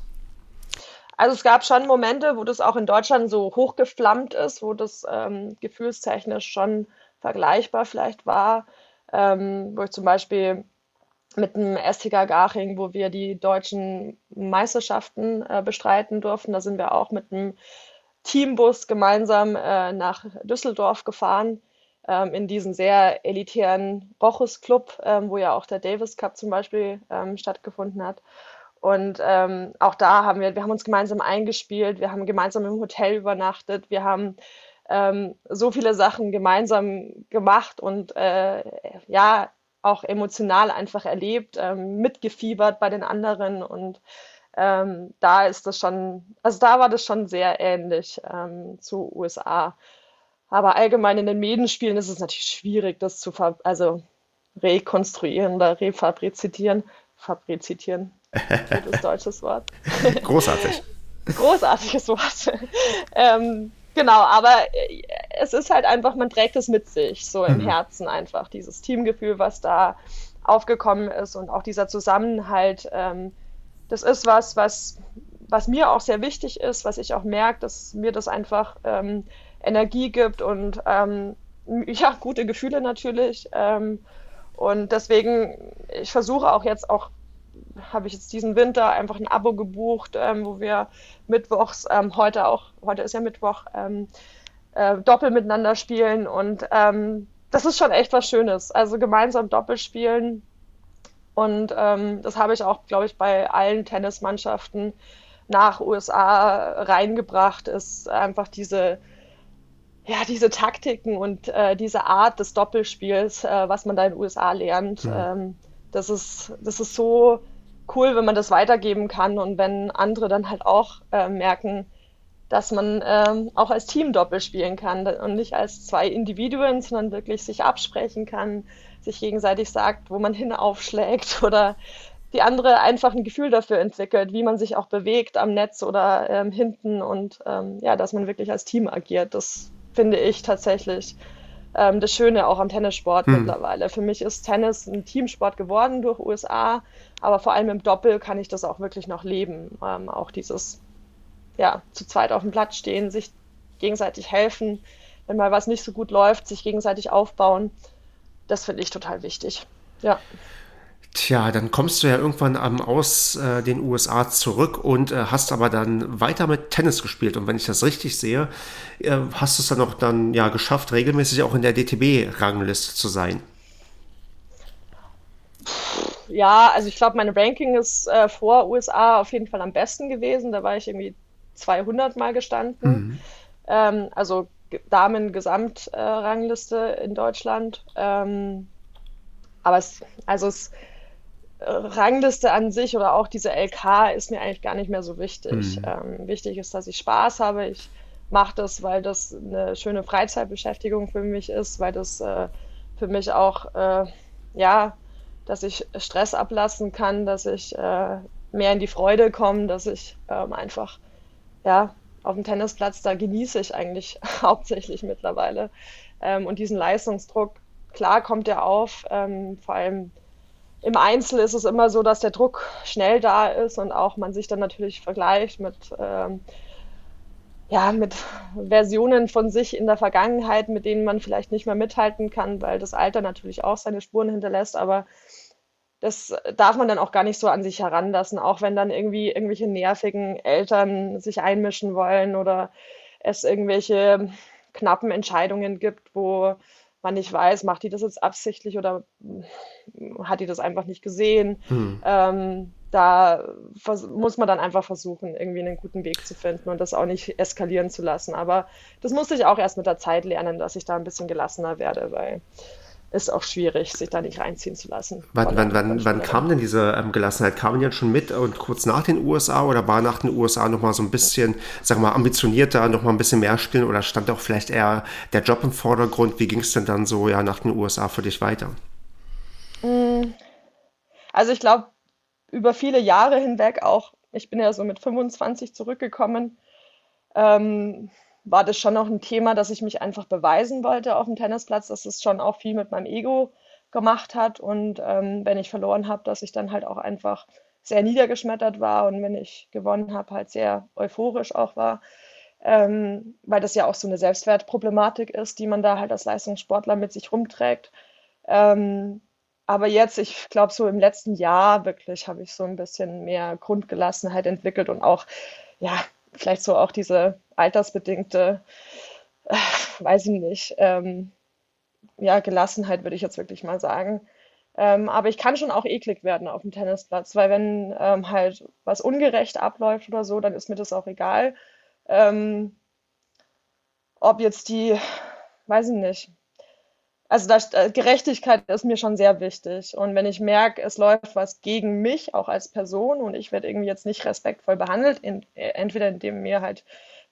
Also es gab schon Momente, wo das auch in Deutschland so hochgeflammt ist, wo das ähm, gefühlstechnisch schon vergleichbar vielleicht war, ähm, wo ich zum Beispiel mit dem STK Garching, wo wir die deutschen Meisterschaften äh, bestreiten durften. Da sind wir auch mit einem Teambus gemeinsam äh, nach Düsseldorf gefahren, ähm, in diesen sehr elitären Rochus Club, ähm, wo ja auch der Davis Cup zum Beispiel ähm, stattgefunden hat. Und ähm, auch da haben wir, wir haben uns gemeinsam eingespielt, wir haben gemeinsam im Hotel übernachtet, wir haben ähm, so viele Sachen gemeinsam gemacht und äh, ja, auch emotional einfach erlebt, ähm, mitgefiebert bei den anderen und ähm, da ist das schon, also da war das schon sehr ähnlich ähm, zu USA. Aber allgemein in den Medienspielen ist es natürlich schwierig, das zu also rekonstruieren oder refabrizieren. Fabrizieren, gutes deutsches Wort. Großartig. Großartiges Wort. ähm, Genau, aber äh, es ist halt einfach, man trägt es mit sich, so im mhm. Herzen einfach, dieses Teamgefühl, was da aufgekommen ist und auch dieser Zusammenhalt. Ähm, das ist was, was, was mir auch sehr wichtig ist, was ich auch merke, dass mir das einfach ähm, Energie gibt und ähm, ja, gute Gefühle natürlich. Ähm, und deswegen, ich versuche auch jetzt auch habe ich jetzt diesen Winter einfach ein Abo gebucht, ähm, wo wir mittwochs, ähm, heute auch, heute ist ja Mittwoch, ähm, äh, Doppel miteinander spielen und ähm, das ist schon echt was Schönes. Also gemeinsam Doppel spielen und ähm, das habe ich auch, glaube ich, bei allen Tennismannschaften nach USA reingebracht, ist einfach diese ja, diese Taktiken und äh, diese Art des Doppelspiels, äh, was man da in den USA lernt, ja. ähm, das ist, das ist so cool, wenn man das weitergeben kann und wenn andere dann halt auch äh, merken, dass man ähm, auch als Team Doppel spielen kann und nicht als zwei Individuen, sondern wirklich sich absprechen kann, sich gegenseitig sagt, wo man hin aufschlägt oder die andere einfach ein Gefühl dafür entwickelt, wie man sich auch bewegt am Netz oder ähm, hinten und ähm, ja, dass man wirklich als Team agiert. Das finde ich tatsächlich ähm, das Schöne auch am Tennissport hm. mittlerweile. Für mich ist Tennis ein Teamsport geworden durch USA, aber vor allem im Doppel kann ich das auch wirklich noch leben. Ähm, auch dieses, ja, zu zweit auf dem Platz stehen, sich gegenseitig helfen, wenn mal was nicht so gut läuft, sich gegenseitig aufbauen. Das finde ich total wichtig. Ja. Tja, dann kommst du ja irgendwann ähm, aus äh, den USA zurück und äh, hast aber dann weiter mit Tennis gespielt. Und wenn ich das richtig sehe, äh, hast du es dann auch dann ja geschafft, regelmäßig auch in der DTB-Rangliste zu sein. Ja, also ich glaube, meine Ranking ist äh, vor USA auf jeden Fall am besten gewesen. Da war ich irgendwie 200 Mal gestanden. Mhm. Ähm, also Damen-Gesamtrangliste in Deutschland. Ähm, aber es, also es Rangliste an sich oder auch diese LK ist mir eigentlich gar nicht mehr so wichtig. Mhm. Ähm, wichtig ist, dass ich Spaß habe. Ich mache das, weil das eine schöne Freizeitbeschäftigung für mich ist, weil das äh, für mich auch, äh, ja, dass ich Stress ablassen kann, dass ich äh, mehr in die Freude komme, dass ich ähm, einfach, ja, auf dem Tennisplatz, da genieße ich eigentlich hauptsächlich mittlerweile. Ähm, und diesen Leistungsdruck, klar kommt der auf, ähm, vor allem im Einzel ist es immer so, dass der Druck schnell da ist und auch man sich dann natürlich vergleicht mit, ähm, ja, mit Versionen von sich in der Vergangenheit, mit denen man vielleicht nicht mehr mithalten kann, weil das Alter natürlich auch seine Spuren hinterlässt. Aber das darf man dann auch gar nicht so an sich heranlassen, auch wenn dann irgendwie irgendwelche nervigen Eltern sich einmischen wollen oder es irgendwelche knappen Entscheidungen gibt, wo man nicht weiß, macht die das jetzt absichtlich oder hat die das einfach nicht gesehen. Hm. Ähm, da muss man dann einfach versuchen, irgendwie einen guten Weg zu finden und das auch nicht eskalieren zu lassen. Aber das musste ich auch erst mit der Zeit lernen, dass ich da ein bisschen gelassener werde, weil ist auch schwierig, sich da nicht reinziehen zu lassen. Wann, wann, wann, wann kam denn diese ähm, Gelassenheit? Kam die schon mit und kurz nach den USA oder war nach den USA nochmal so ein bisschen, sag mal, ambitionierter, nochmal ein bisschen mehr spielen oder stand auch vielleicht eher der Job im Vordergrund? Wie ging es denn dann so ja nach den USA für dich weiter? Mm. Also ich glaube, über viele Jahre hinweg auch, ich bin ja so mit 25 zurückgekommen, ähm, war das schon noch ein Thema, dass ich mich einfach beweisen wollte auf dem Tennisplatz, dass es schon auch viel mit meinem Ego gemacht hat und ähm, wenn ich verloren habe, dass ich dann halt auch einfach sehr niedergeschmettert war und wenn ich gewonnen habe, halt sehr euphorisch auch war, ähm, weil das ja auch so eine Selbstwertproblematik ist, die man da halt als Leistungssportler mit sich rumträgt. Ähm, aber jetzt, ich glaube, so im letzten Jahr wirklich habe ich so ein bisschen mehr Grundgelassenheit entwickelt und auch, ja, vielleicht so auch diese altersbedingte, äh, weiß ich nicht, ähm, ja, Gelassenheit würde ich jetzt wirklich mal sagen. Ähm, aber ich kann schon auch eklig werden auf dem Tennisplatz, weil wenn ähm, halt was ungerecht abläuft oder so, dann ist mir das auch egal. Ähm, ob jetzt die, weiß ich nicht, also das, äh, Gerechtigkeit ist mir schon sehr wichtig. Und wenn ich merke, es läuft was gegen mich, auch als Person, und ich werde irgendwie jetzt nicht respektvoll behandelt, in, äh, entweder indem mir halt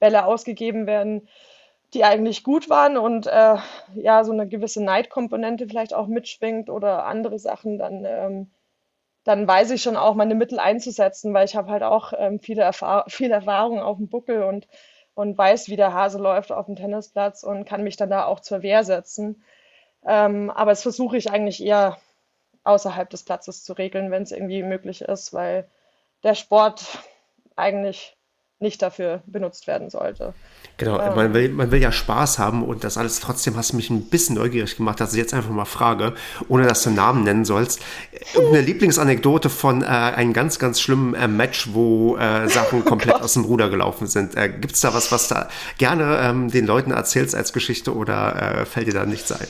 Bälle ausgegeben werden, die eigentlich gut waren und äh, ja, so eine gewisse Neidkomponente vielleicht auch mitschwingt oder andere Sachen, dann, ähm, dann weiß ich schon auch, meine Mittel einzusetzen, weil ich habe halt auch ähm, viele, Erfahr viel Erfahrung auf dem Buckel und, und weiß, wie der Hase läuft auf dem Tennisplatz und kann mich dann da auch zur Wehr setzen. Ähm, aber das versuche ich eigentlich eher außerhalb des Platzes zu regeln, wenn es irgendwie möglich ist, weil der Sport eigentlich nicht dafür benutzt werden sollte. Genau, ähm, man, will, man will ja Spaß haben und das alles trotzdem hast du mich ein bisschen neugierig gemacht, dass ich jetzt einfach mal frage, ohne dass du Namen nennen sollst. Irgendeine Lieblingsanekdote von äh, einem ganz, ganz schlimmen äh, Match, wo äh, Sachen oh komplett aus dem Ruder gelaufen sind. Äh, Gibt es da was, was da gerne ähm, den Leuten erzählst als Geschichte oder äh, fällt dir da nichts ein?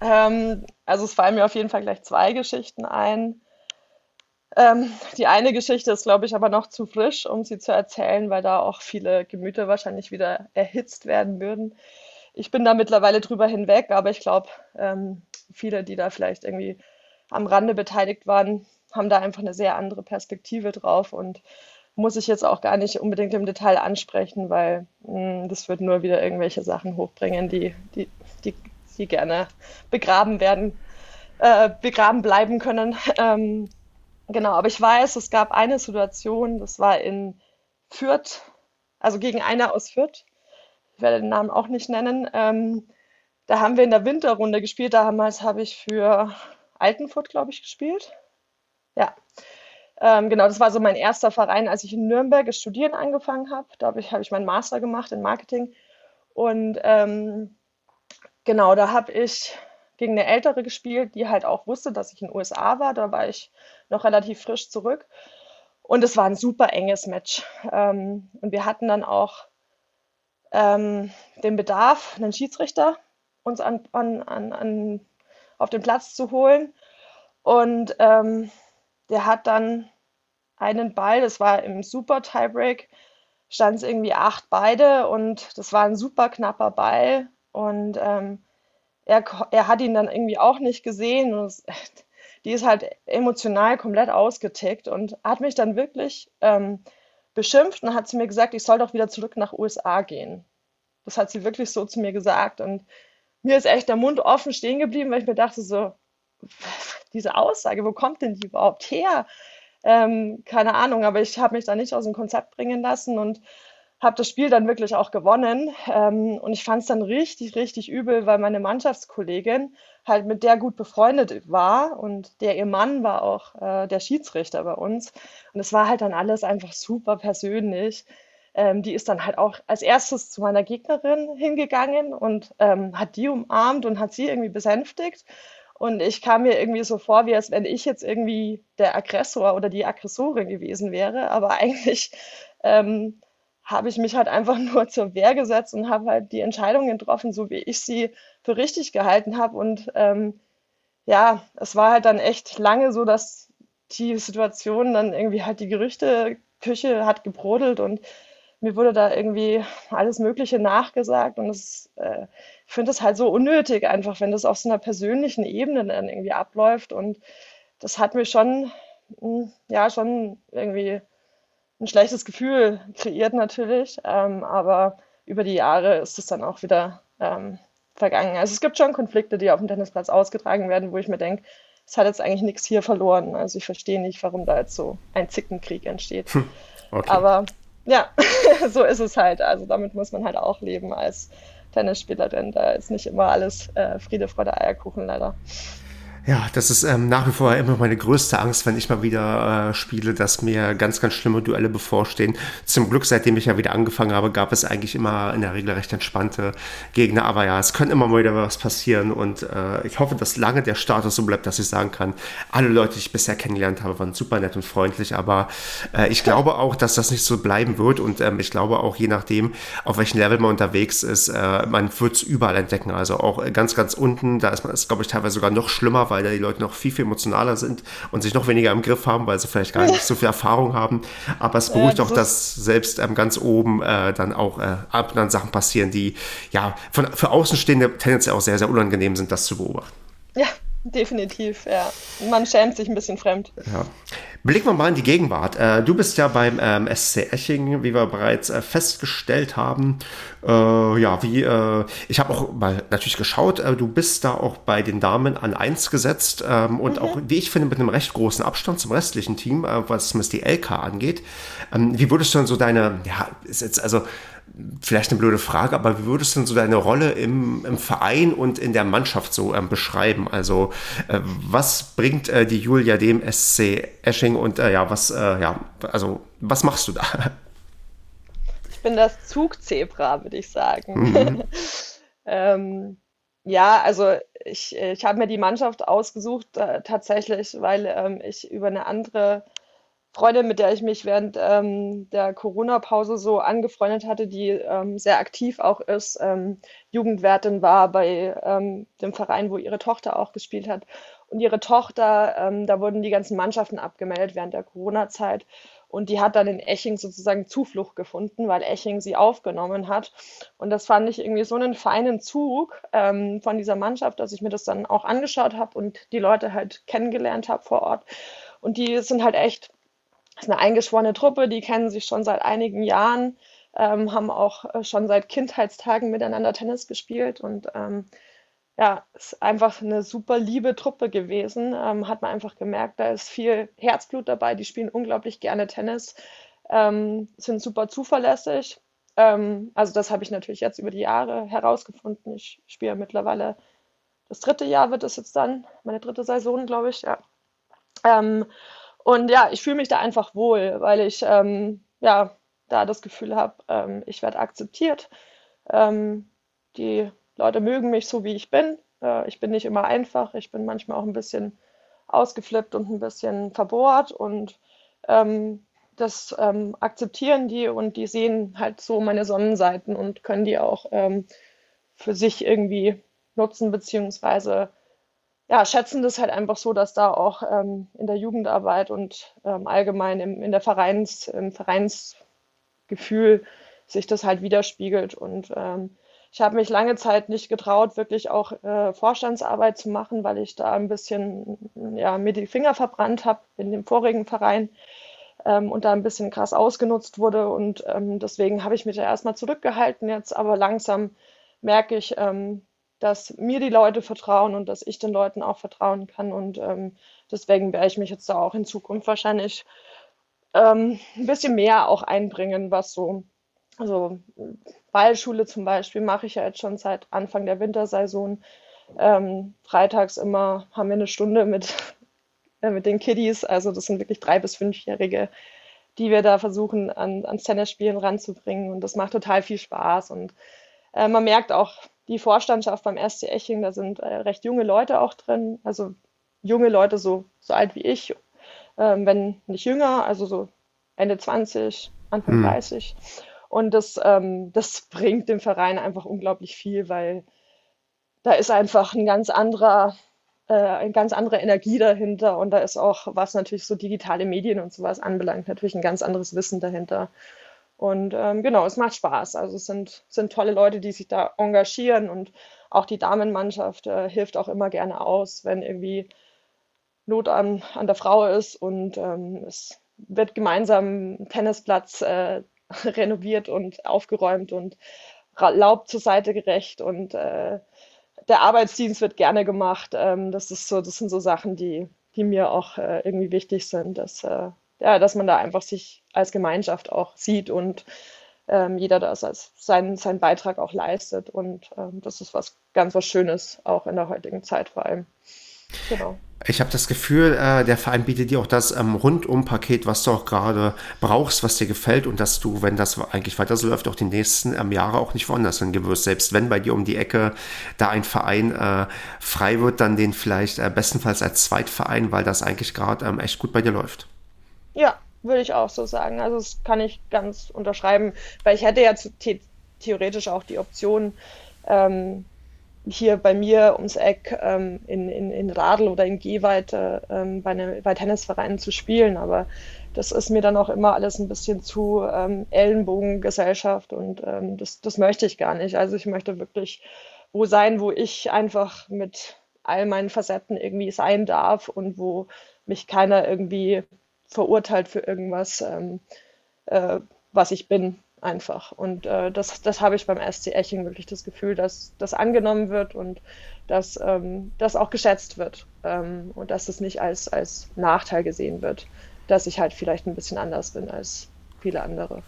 Ähm, also es fallen mir auf jeden Fall gleich zwei Geschichten ein. Ähm, die eine Geschichte ist, glaube ich, aber noch zu frisch, um sie zu erzählen, weil da auch viele Gemüter wahrscheinlich wieder erhitzt werden würden. Ich bin da mittlerweile drüber hinweg, aber ich glaube, ähm, viele, die da vielleicht irgendwie am Rande beteiligt waren, haben da einfach eine sehr andere Perspektive drauf und muss ich jetzt auch gar nicht unbedingt im Detail ansprechen, weil mh, hm, das wird nur wieder irgendwelche Sachen hochbringen, die, die, die die gerne begraben werden, äh, begraben bleiben können. Ähm, genau, aber ich weiß, es gab eine Situation, das war in Fürth, also gegen einer aus Fürth. Ich werde den Namen auch nicht nennen. Ähm, da haben wir in der Winterrunde gespielt. Damals habe ich für Altenfurt, glaube ich, gespielt. Ja, ähm, genau, das war so mein erster Verein, als ich in Nürnberg das Studieren angefangen habe. Da habe ich, hab ich meinen Master gemacht in Marketing. Und ähm, Genau, da habe ich gegen eine Ältere gespielt, die halt auch wusste, dass ich in den USA war. Da war ich noch relativ frisch zurück. Und es war ein super enges Match. Ähm, und wir hatten dann auch ähm, den Bedarf, einen Schiedsrichter uns an, an, an, an, auf den Platz zu holen. Und ähm, der hat dann einen Ball, das war im Super Tiebreak, stand es irgendwie acht beide und das war ein super knapper Ball. Und ähm, er, er hat ihn dann irgendwie auch nicht gesehen. Und es, die ist halt emotional komplett ausgetickt und hat mich dann wirklich ähm, beschimpft und hat zu mir gesagt, ich soll doch wieder zurück nach USA gehen. Das hat sie wirklich so zu mir gesagt. Und mir ist echt der Mund offen stehen geblieben, weil ich mir dachte, so, diese Aussage, wo kommt denn die überhaupt her? Ähm, keine Ahnung, aber ich habe mich da nicht aus dem Konzept bringen lassen und habe das Spiel dann wirklich auch gewonnen. Ähm, und ich fand es dann richtig, richtig übel, weil meine Mannschaftskollegin halt mit der gut befreundet war und der ihr Mann war auch äh, der Schiedsrichter bei uns. Und es war halt dann alles einfach super persönlich. Ähm, die ist dann halt auch als erstes zu meiner Gegnerin hingegangen und ähm, hat die umarmt und hat sie irgendwie besänftigt. Und ich kam mir irgendwie so vor, wie als wenn ich jetzt irgendwie der Aggressor oder die Aggressorin gewesen wäre. Aber eigentlich ähm, habe ich mich halt einfach nur zur Wehr gesetzt und habe halt die Entscheidungen getroffen, so wie ich sie für richtig gehalten habe. Und ähm, ja, es war halt dann echt lange so, dass die Situation dann irgendwie halt die Gerüchteküche hat gebrodelt und mir wurde da irgendwie alles Mögliche nachgesagt und das, äh, ich finde das halt so unnötig einfach, wenn das auf so einer persönlichen Ebene dann irgendwie abläuft und das hat mir schon, hm, ja, schon irgendwie ein schlechtes Gefühl kreiert natürlich, ähm, aber über die Jahre ist es dann auch wieder ähm, vergangen. Also es gibt schon Konflikte, die auf dem Tennisplatz ausgetragen werden, wo ich mir denke, es hat jetzt eigentlich nichts hier verloren. Also ich verstehe nicht, warum da jetzt so ein Zickenkrieg entsteht. Hm, okay. Aber ja, so ist es halt. Also damit muss man halt auch leben als Tennisspielerin. Da ist nicht immer alles äh, Friede, Freude, Eierkuchen leider. Ja, das ist ähm, nach wie vor immer meine größte Angst, wenn ich mal wieder äh, spiele, dass mir ganz, ganz schlimme Duelle bevorstehen. Zum Glück, seitdem ich ja wieder angefangen habe, gab es eigentlich immer in der Regel recht entspannte Gegner. Aber ja, es könnte immer mal wieder was passieren und äh, ich hoffe, dass lange der Status so bleibt, dass ich sagen kann, alle Leute, die ich bisher kennengelernt habe, waren super nett und freundlich. Aber äh, ich glaube auch, dass das nicht so bleiben wird und ähm, ich glaube auch, je nachdem, auf welchem Level man unterwegs ist, äh, man wird es überall entdecken. Also auch ganz, ganz unten, da ist man, glaube ich, teilweise sogar noch schlimmer, weil da die Leute noch viel, viel emotionaler sind und sich noch weniger im Griff haben, weil sie vielleicht gar nicht so viel Erfahrung haben. Aber es beruhigt ja, auch, dass selbst ähm, ganz oben äh, dann auch äh, ab und an Sachen passieren, die ja von, für Außenstehende tendenziell auch sehr, sehr unangenehm sind, das zu beobachten. Ja, definitiv, ja. Man schämt sich ein bisschen fremd. Ja. Blicken wir mal in die Gegenwart. Äh, du bist ja beim ähm, SC Eching, wie wir bereits äh, festgestellt haben. Äh, ja, wie, äh, ich habe auch mal natürlich geschaut, du bist da auch bei den Damen an 1 gesetzt ähm, und mhm. auch, wie ich finde, mit einem recht großen Abstand zum restlichen Team, was zumindest die LK angeht. Ähm, wie würdest du denn so deine, ja, ist jetzt also vielleicht eine blöde Frage, aber wie würdest du denn so deine Rolle im, im Verein und in der Mannschaft so ähm, beschreiben? Also äh, was bringt äh, die Julia dem SC Esching und äh, ja, was, äh, ja, also was machst du da? Ich bin das Zugzebra, würde ich sagen. Mhm. ähm, ja, also ich, ich habe mir die Mannschaft ausgesucht äh, tatsächlich, weil ähm, ich über eine andere Freundin, mit der ich mich während ähm, der Corona-Pause so angefreundet hatte, die ähm, sehr aktiv auch ist, ähm, Jugendwertin war bei ähm, dem Verein, wo ihre Tochter auch gespielt hat. Und ihre Tochter, ähm, da wurden die ganzen Mannschaften abgemeldet während der Corona-Zeit. Und die hat dann in Eching sozusagen Zuflucht gefunden, weil Eching sie aufgenommen hat. Und das fand ich irgendwie so einen feinen Zug ähm, von dieser Mannschaft, dass ich mir das dann auch angeschaut habe und die Leute halt kennengelernt habe vor Ort. Und die sind halt echt das ist eine eingeschworene Truppe, die kennen sich schon seit einigen Jahren, ähm, haben auch äh, schon seit Kindheitstagen miteinander Tennis gespielt und ähm, ja, ist einfach eine super liebe Truppe gewesen. Ähm, hat man einfach gemerkt, da ist viel Herzblut dabei, die spielen unglaublich gerne Tennis, ähm, sind super zuverlässig. Ähm, also das habe ich natürlich jetzt über die Jahre herausgefunden. Ich spiele mittlerweile das dritte Jahr wird es jetzt dann, meine dritte Saison, glaube ich, ja. Und ja, ich fühle mich da einfach wohl, weil ich ähm, ja da das Gefühl habe, ähm, ich werde akzeptiert. Ähm, die Leute mögen mich so, wie ich bin. Äh, ich bin nicht immer einfach. Ich bin manchmal auch ein bisschen ausgeflippt und ein bisschen verbohrt und ähm, das ähm, akzeptieren die und die sehen halt so meine Sonnenseiten und können die auch ähm, für sich irgendwie nutzen beziehungsweise ja, schätzen das halt einfach so, dass da auch ähm, in der Jugendarbeit und ähm, allgemein im, in der Vereins, im Vereinsgefühl sich das halt widerspiegelt. Und ähm, ich habe mich lange Zeit nicht getraut, wirklich auch äh, Vorstandsarbeit zu machen, weil ich da ein bisschen ja, mir die Finger verbrannt habe in dem vorigen Verein ähm, und da ein bisschen krass ausgenutzt wurde. Und ähm, deswegen habe ich mich da erstmal zurückgehalten. Jetzt aber langsam merke ich, ähm, dass mir die Leute vertrauen und dass ich den Leuten auch vertrauen kann. Und ähm, deswegen werde ich mich jetzt da auch in Zukunft wahrscheinlich ähm, ein bisschen mehr auch einbringen, was so, also Ballschule zum Beispiel mache ich ja jetzt schon seit Anfang der Wintersaison. Ähm, freitags immer haben wir eine Stunde mit, äh, mit den Kiddies, also das sind wirklich drei bis fünfjährige, die wir da versuchen an, ans Tennisspielen ranzubringen und das macht total viel Spaß und äh, man merkt auch, die Vorstandschaft beim SC Eching, da sind äh, recht junge Leute auch drin, also junge Leute so, so alt wie ich, ähm, wenn nicht jünger, also so Ende 20, Anfang hm. 30. Und das, ähm, das bringt dem Verein einfach unglaublich viel, weil da ist einfach ein ganz anderer äh, eine ganz andere Energie dahinter und da ist auch, was natürlich so digitale Medien und sowas anbelangt, natürlich ein ganz anderes Wissen dahinter. Und ähm, genau, es macht Spaß. Also es sind, sind tolle Leute, die sich da engagieren und auch die Damenmannschaft äh, hilft auch immer gerne aus, wenn irgendwie Not an, an der Frau ist und ähm, es wird gemeinsam ein Tennisplatz äh, renoviert und aufgeräumt und Laub zur Seite gerecht und äh, der Arbeitsdienst wird gerne gemacht. Ähm, das ist so, das sind so Sachen, die, die mir auch äh, irgendwie wichtig sind, dass, äh, ja, dass man da einfach sich als Gemeinschaft auch sieht und ähm, jeder das als seinen, seinen Beitrag auch leistet. Und ähm, das ist was ganz was Schönes, auch in der heutigen Zeit vor allem. Genau. Ich habe das Gefühl, äh, der Verein bietet dir auch das ähm, Rundum-Paket, was du auch gerade brauchst, was dir gefällt und dass du, wenn das eigentlich weiter so läuft, auch die nächsten ähm, Jahre auch nicht woanders hingehen wirst. Selbst wenn bei dir um die Ecke da ein Verein äh, frei wird, dann den vielleicht äh, bestenfalls als Zweitverein, weil das eigentlich gerade ähm, echt gut bei dir läuft. Ja, würde ich auch so sagen. Also das kann ich ganz unterschreiben, weil ich hätte ja theoretisch auch die Option, ähm, hier bei mir ums Eck ähm, in, in, in Radl oder in Gehweite ähm, bei, bei Tennisvereinen zu spielen. Aber das ist mir dann auch immer alles ein bisschen zu ähm, Ellenbogengesellschaft und ähm, das, das möchte ich gar nicht. Also ich möchte wirklich wo sein, wo ich einfach mit all meinen Facetten irgendwie sein darf und wo mich keiner irgendwie verurteilt für irgendwas, ähm, äh, was ich bin einfach. Und äh, das, das habe ich beim SC Eching wirklich das Gefühl, dass das angenommen wird und dass ähm, das auch geschätzt wird ähm, und dass es nicht als, als Nachteil gesehen wird, dass ich halt vielleicht ein bisschen anders bin als viele andere.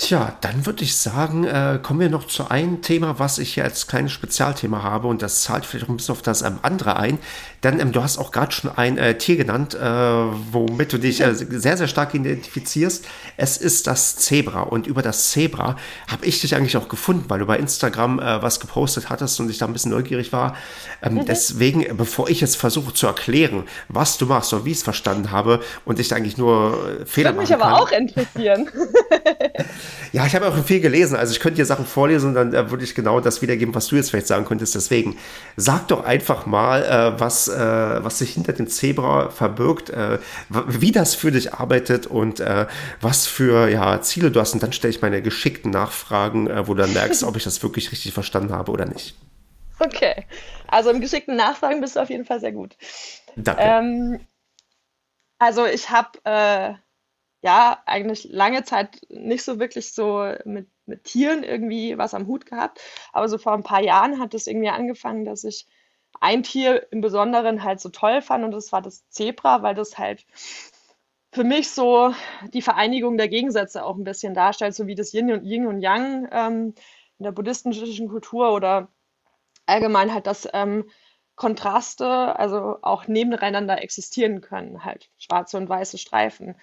Tja, dann würde ich sagen, äh, kommen wir noch zu einem Thema, was ich hier als kleines Spezialthema habe und das zahlt vielleicht auch ein bisschen auf das ähm, andere ein. Denn ähm, du hast auch gerade schon ein äh, Tier genannt, äh, womit du dich äh, sehr, sehr stark identifizierst. Es ist das Zebra und über das Zebra habe ich dich eigentlich auch gefunden, weil du bei Instagram äh, was gepostet hattest und ich da ein bisschen neugierig war. Ähm, mhm. Deswegen, äh, bevor ich jetzt versuche zu erklären, was du machst oder wie ich es verstanden habe und ich da eigentlich nur Fehler machen kann. Würde mich aber auch interessieren. Ja, ich habe auch viel gelesen. Also ich könnte dir Sachen vorlesen und dann äh, würde ich genau das wiedergeben, was du jetzt vielleicht sagen könntest. Deswegen sag doch einfach mal, äh, was, äh, was sich hinter dem Zebra verbirgt, äh, wie das für dich arbeitet und äh, was für ja, Ziele du hast. Und dann stelle ich meine geschickten Nachfragen, äh, wo du dann merkst, ob ich das wirklich richtig verstanden habe oder nicht. Okay. Also im geschickten Nachfragen bist du auf jeden Fall sehr gut. Danke. Ähm, also ich habe ja, eigentlich lange Zeit nicht so wirklich so mit, mit Tieren irgendwie was am Hut gehabt. Aber so vor ein paar Jahren hat es irgendwie angefangen, dass ich ein Tier im Besonderen halt so toll fand und das war das Zebra, weil das halt für mich so die Vereinigung der Gegensätze auch ein bisschen darstellt, so wie das Yin und, Yin und Yang ähm, in der buddhistischen Kultur oder allgemein halt, dass ähm, Kontraste also auch nebeneinander existieren können, halt schwarze und weiße Streifen.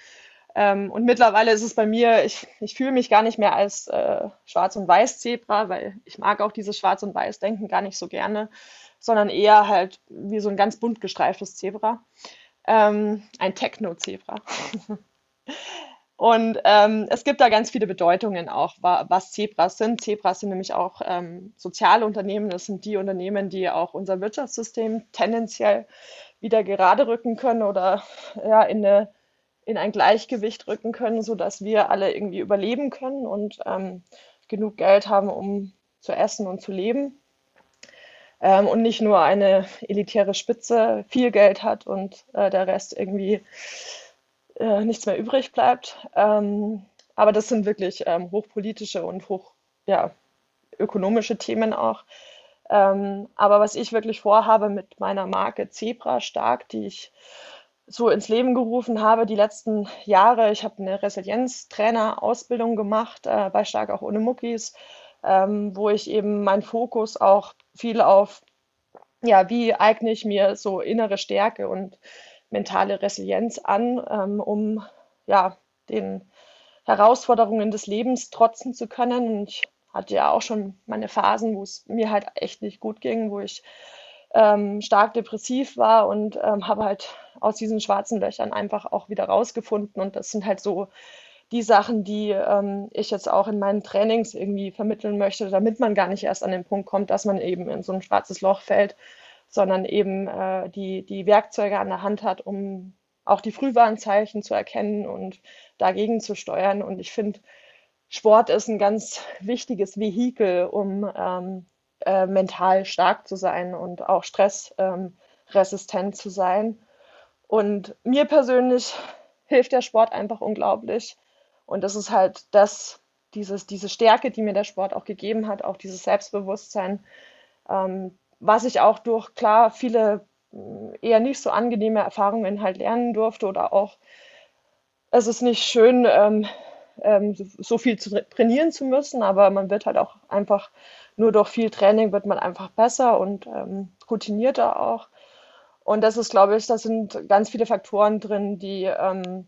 Ähm, und mittlerweile ist es bei mir, ich, ich fühle mich gar nicht mehr als äh, Schwarz- und Weiß-Zebra, weil ich mag auch dieses Schwarz- und Weiß-Denken gar nicht so gerne, sondern eher halt wie so ein ganz bunt gestreiftes Zebra. Ähm, ein Techno-Zebra. Und ähm, es gibt da ganz viele Bedeutungen auch, was Zebras sind. Zebras sind nämlich auch ähm, soziale Unternehmen. Das sind die Unternehmen, die auch unser Wirtschaftssystem tendenziell wieder gerade rücken können oder ja, in eine in ein Gleichgewicht rücken können, sodass wir alle irgendwie überleben können und ähm, genug Geld haben, um zu essen und zu leben. Ähm, und nicht nur eine elitäre Spitze viel Geld hat und äh, der Rest irgendwie äh, nichts mehr übrig bleibt. Ähm, aber das sind wirklich ähm, hochpolitische und hoch ja, ökonomische Themen auch. Ähm, aber was ich wirklich vorhabe mit meiner Marke Zebra Stark, die ich so ins Leben gerufen habe die letzten Jahre. Ich habe eine Resilienztrainer-Ausbildung gemacht äh, bei Stark auch ohne Muckis, ähm, wo ich eben meinen Fokus auch viel auf, ja, wie eigne ich mir so innere Stärke und mentale Resilienz an, ähm, um ja, den Herausforderungen des Lebens trotzen zu können. Und ich hatte ja auch schon meine Phasen, wo es mir halt echt nicht gut ging, wo ich ähm, stark depressiv war und ähm, habe halt aus diesen schwarzen Löchern einfach auch wieder rausgefunden. Und das sind halt so die Sachen, die ähm, ich jetzt auch in meinen Trainings irgendwie vermitteln möchte, damit man gar nicht erst an den Punkt kommt, dass man eben in so ein schwarzes Loch fällt, sondern eben äh, die, die Werkzeuge an der Hand hat, um auch die Frühwarnzeichen zu erkennen und dagegen zu steuern. Und ich finde, Sport ist ein ganz wichtiges Vehikel, um ähm, äh, mental stark zu sein und auch stressresistent ähm, zu sein. Und mir persönlich hilft der Sport einfach unglaublich. Und das ist halt das, dieses, diese Stärke, die mir der Sport auch gegeben hat, auch dieses Selbstbewusstsein, ähm, was ich auch durch klar viele eher nicht so angenehme Erfahrungen halt lernen durfte oder auch es ist nicht schön, ähm, ähm, so viel zu trainieren zu müssen, aber man wird halt auch einfach nur durch viel Training wird man einfach besser und ähm, routinierter auch. Und das ist, glaube ich, da sind ganz viele Faktoren drin, die, ähm,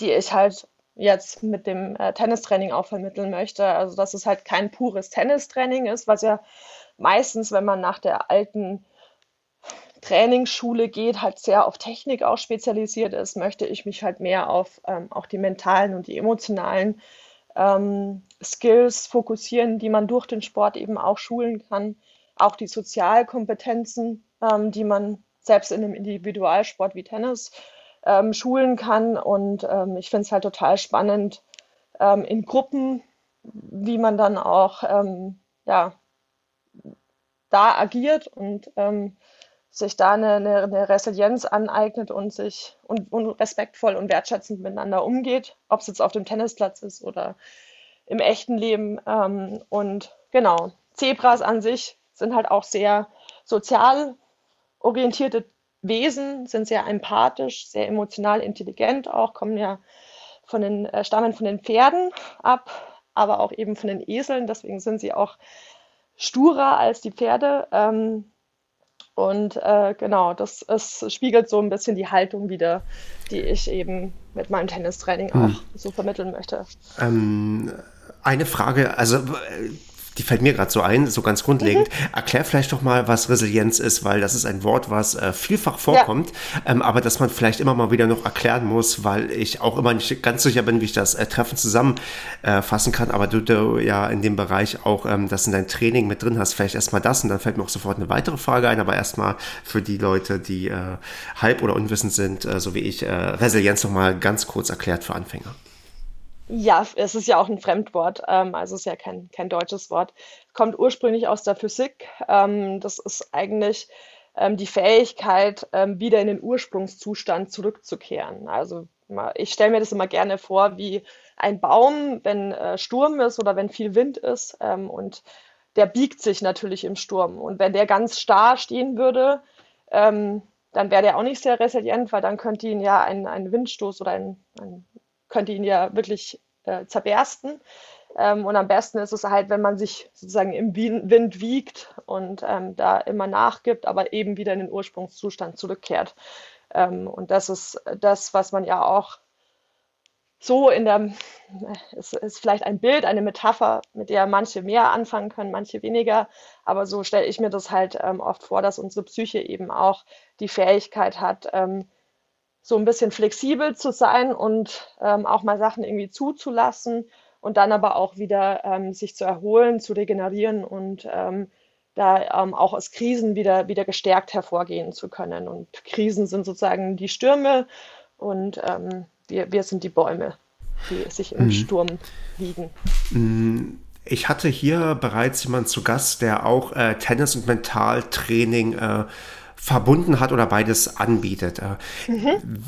die ich halt jetzt mit dem äh, Tennistraining auch vermitteln möchte. Also, dass es halt kein pures Tennistraining ist, was ja meistens, wenn man nach der alten Trainingsschule geht, halt sehr auf Technik auch spezialisiert ist, möchte ich mich halt mehr auf ähm, auch die mentalen und die emotionalen ähm, Skills fokussieren, die man durch den Sport eben auch schulen kann. Auch die Sozialkompetenzen, ähm, die man selbst in einem Individualsport wie Tennis ähm, schulen kann. Und ähm, ich finde es halt total spannend ähm, in Gruppen, wie man dann auch ja, da agiert und sich da eine, eine, eine, Resilienz aneignet und sich und, und, respektvoll und wertschätzend miteinander umgeht, ob es jetzt auf dem Tennisplatz ist oder im echten Leben. Ähm, und genau, Zebras an sich sind halt auch sehr sozial orientierte Wesen, sind sehr empathisch, sehr emotional intelligent auch, kommen ja von den, äh, stammen von den Pferden ab, aber auch eben von den Eseln, deswegen sind sie auch sturer als die Pferde. Ähm, und äh, genau, das es spiegelt so ein bisschen die Haltung wider, die ich eben mit meinem Tennistraining hm. auch so vermitteln möchte. Ähm, eine Frage, also die fällt mir gerade so ein, so ganz grundlegend. Mhm. Erklär vielleicht doch mal, was Resilienz ist, weil das ist ein Wort, was äh, vielfach vorkommt, ja. ähm, aber dass man vielleicht immer mal wieder noch erklären muss, weil ich auch immer nicht ganz sicher bin, wie ich das äh, Treffen zusammenfassen äh, kann. Aber du, du, ja in dem Bereich auch ähm, das in dein Training mit drin hast, vielleicht erstmal das und dann fällt mir auch sofort eine weitere Frage ein, aber erstmal für die Leute, die äh, halb oder unwissend sind, äh, so wie ich, äh, Resilienz noch mal ganz kurz erklärt für Anfänger. Ja, es ist ja auch ein Fremdwort, ähm, also es ist ja kein, kein deutsches Wort. Kommt ursprünglich aus der Physik. Ähm, das ist eigentlich ähm, die Fähigkeit, ähm, wieder in den Ursprungszustand zurückzukehren. Also ich stelle mir das immer gerne vor wie ein Baum, wenn äh, Sturm ist oder wenn viel Wind ist ähm, und der biegt sich natürlich im Sturm. Und wenn der ganz starr stehen würde, ähm, dann wäre der auch nicht sehr resilient, weil dann könnte ihn ja ein, ein Windstoß oder ein, ein könnte ihn ja wirklich äh, zerbersten. Ähm, und am besten ist es halt, wenn man sich sozusagen im Wind wiegt und ähm, da immer nachgibt, aber eben wieder in den Ursprungszustand zurückkehrt. Ähm, und das ist das, was man ja auch so in der, es ist vielleicht ein Bild, eine Metapher, mit der manche mehr anfangen können, manche weniger. Aber so stelle ich mir das halt ähm, oft vor, dass unsere Psyche eben auch die Fähigkeit hat, ähm, so ein bisschen flexibel zu sein und ähm, auch mal Sachen irgendwie zuzulassen und dann aber auch wieder ähm, sich zu erholen, zu regenerieren und ähm, da ähm, auch aus Krisen wieder, wieder gestärkt hervorgehen zu können. Und Krisen sind sozusagen die Stürme und ähm, wir, wir sind die Bäume, die sich im mhm. Sturm wiegen. Mhm. Ich hatte hier bereits jemanden zu Gast, der auch äh, Tennis- und Mentaltraining äh, verbunden hat oder beides anbietet. Äh, mhm.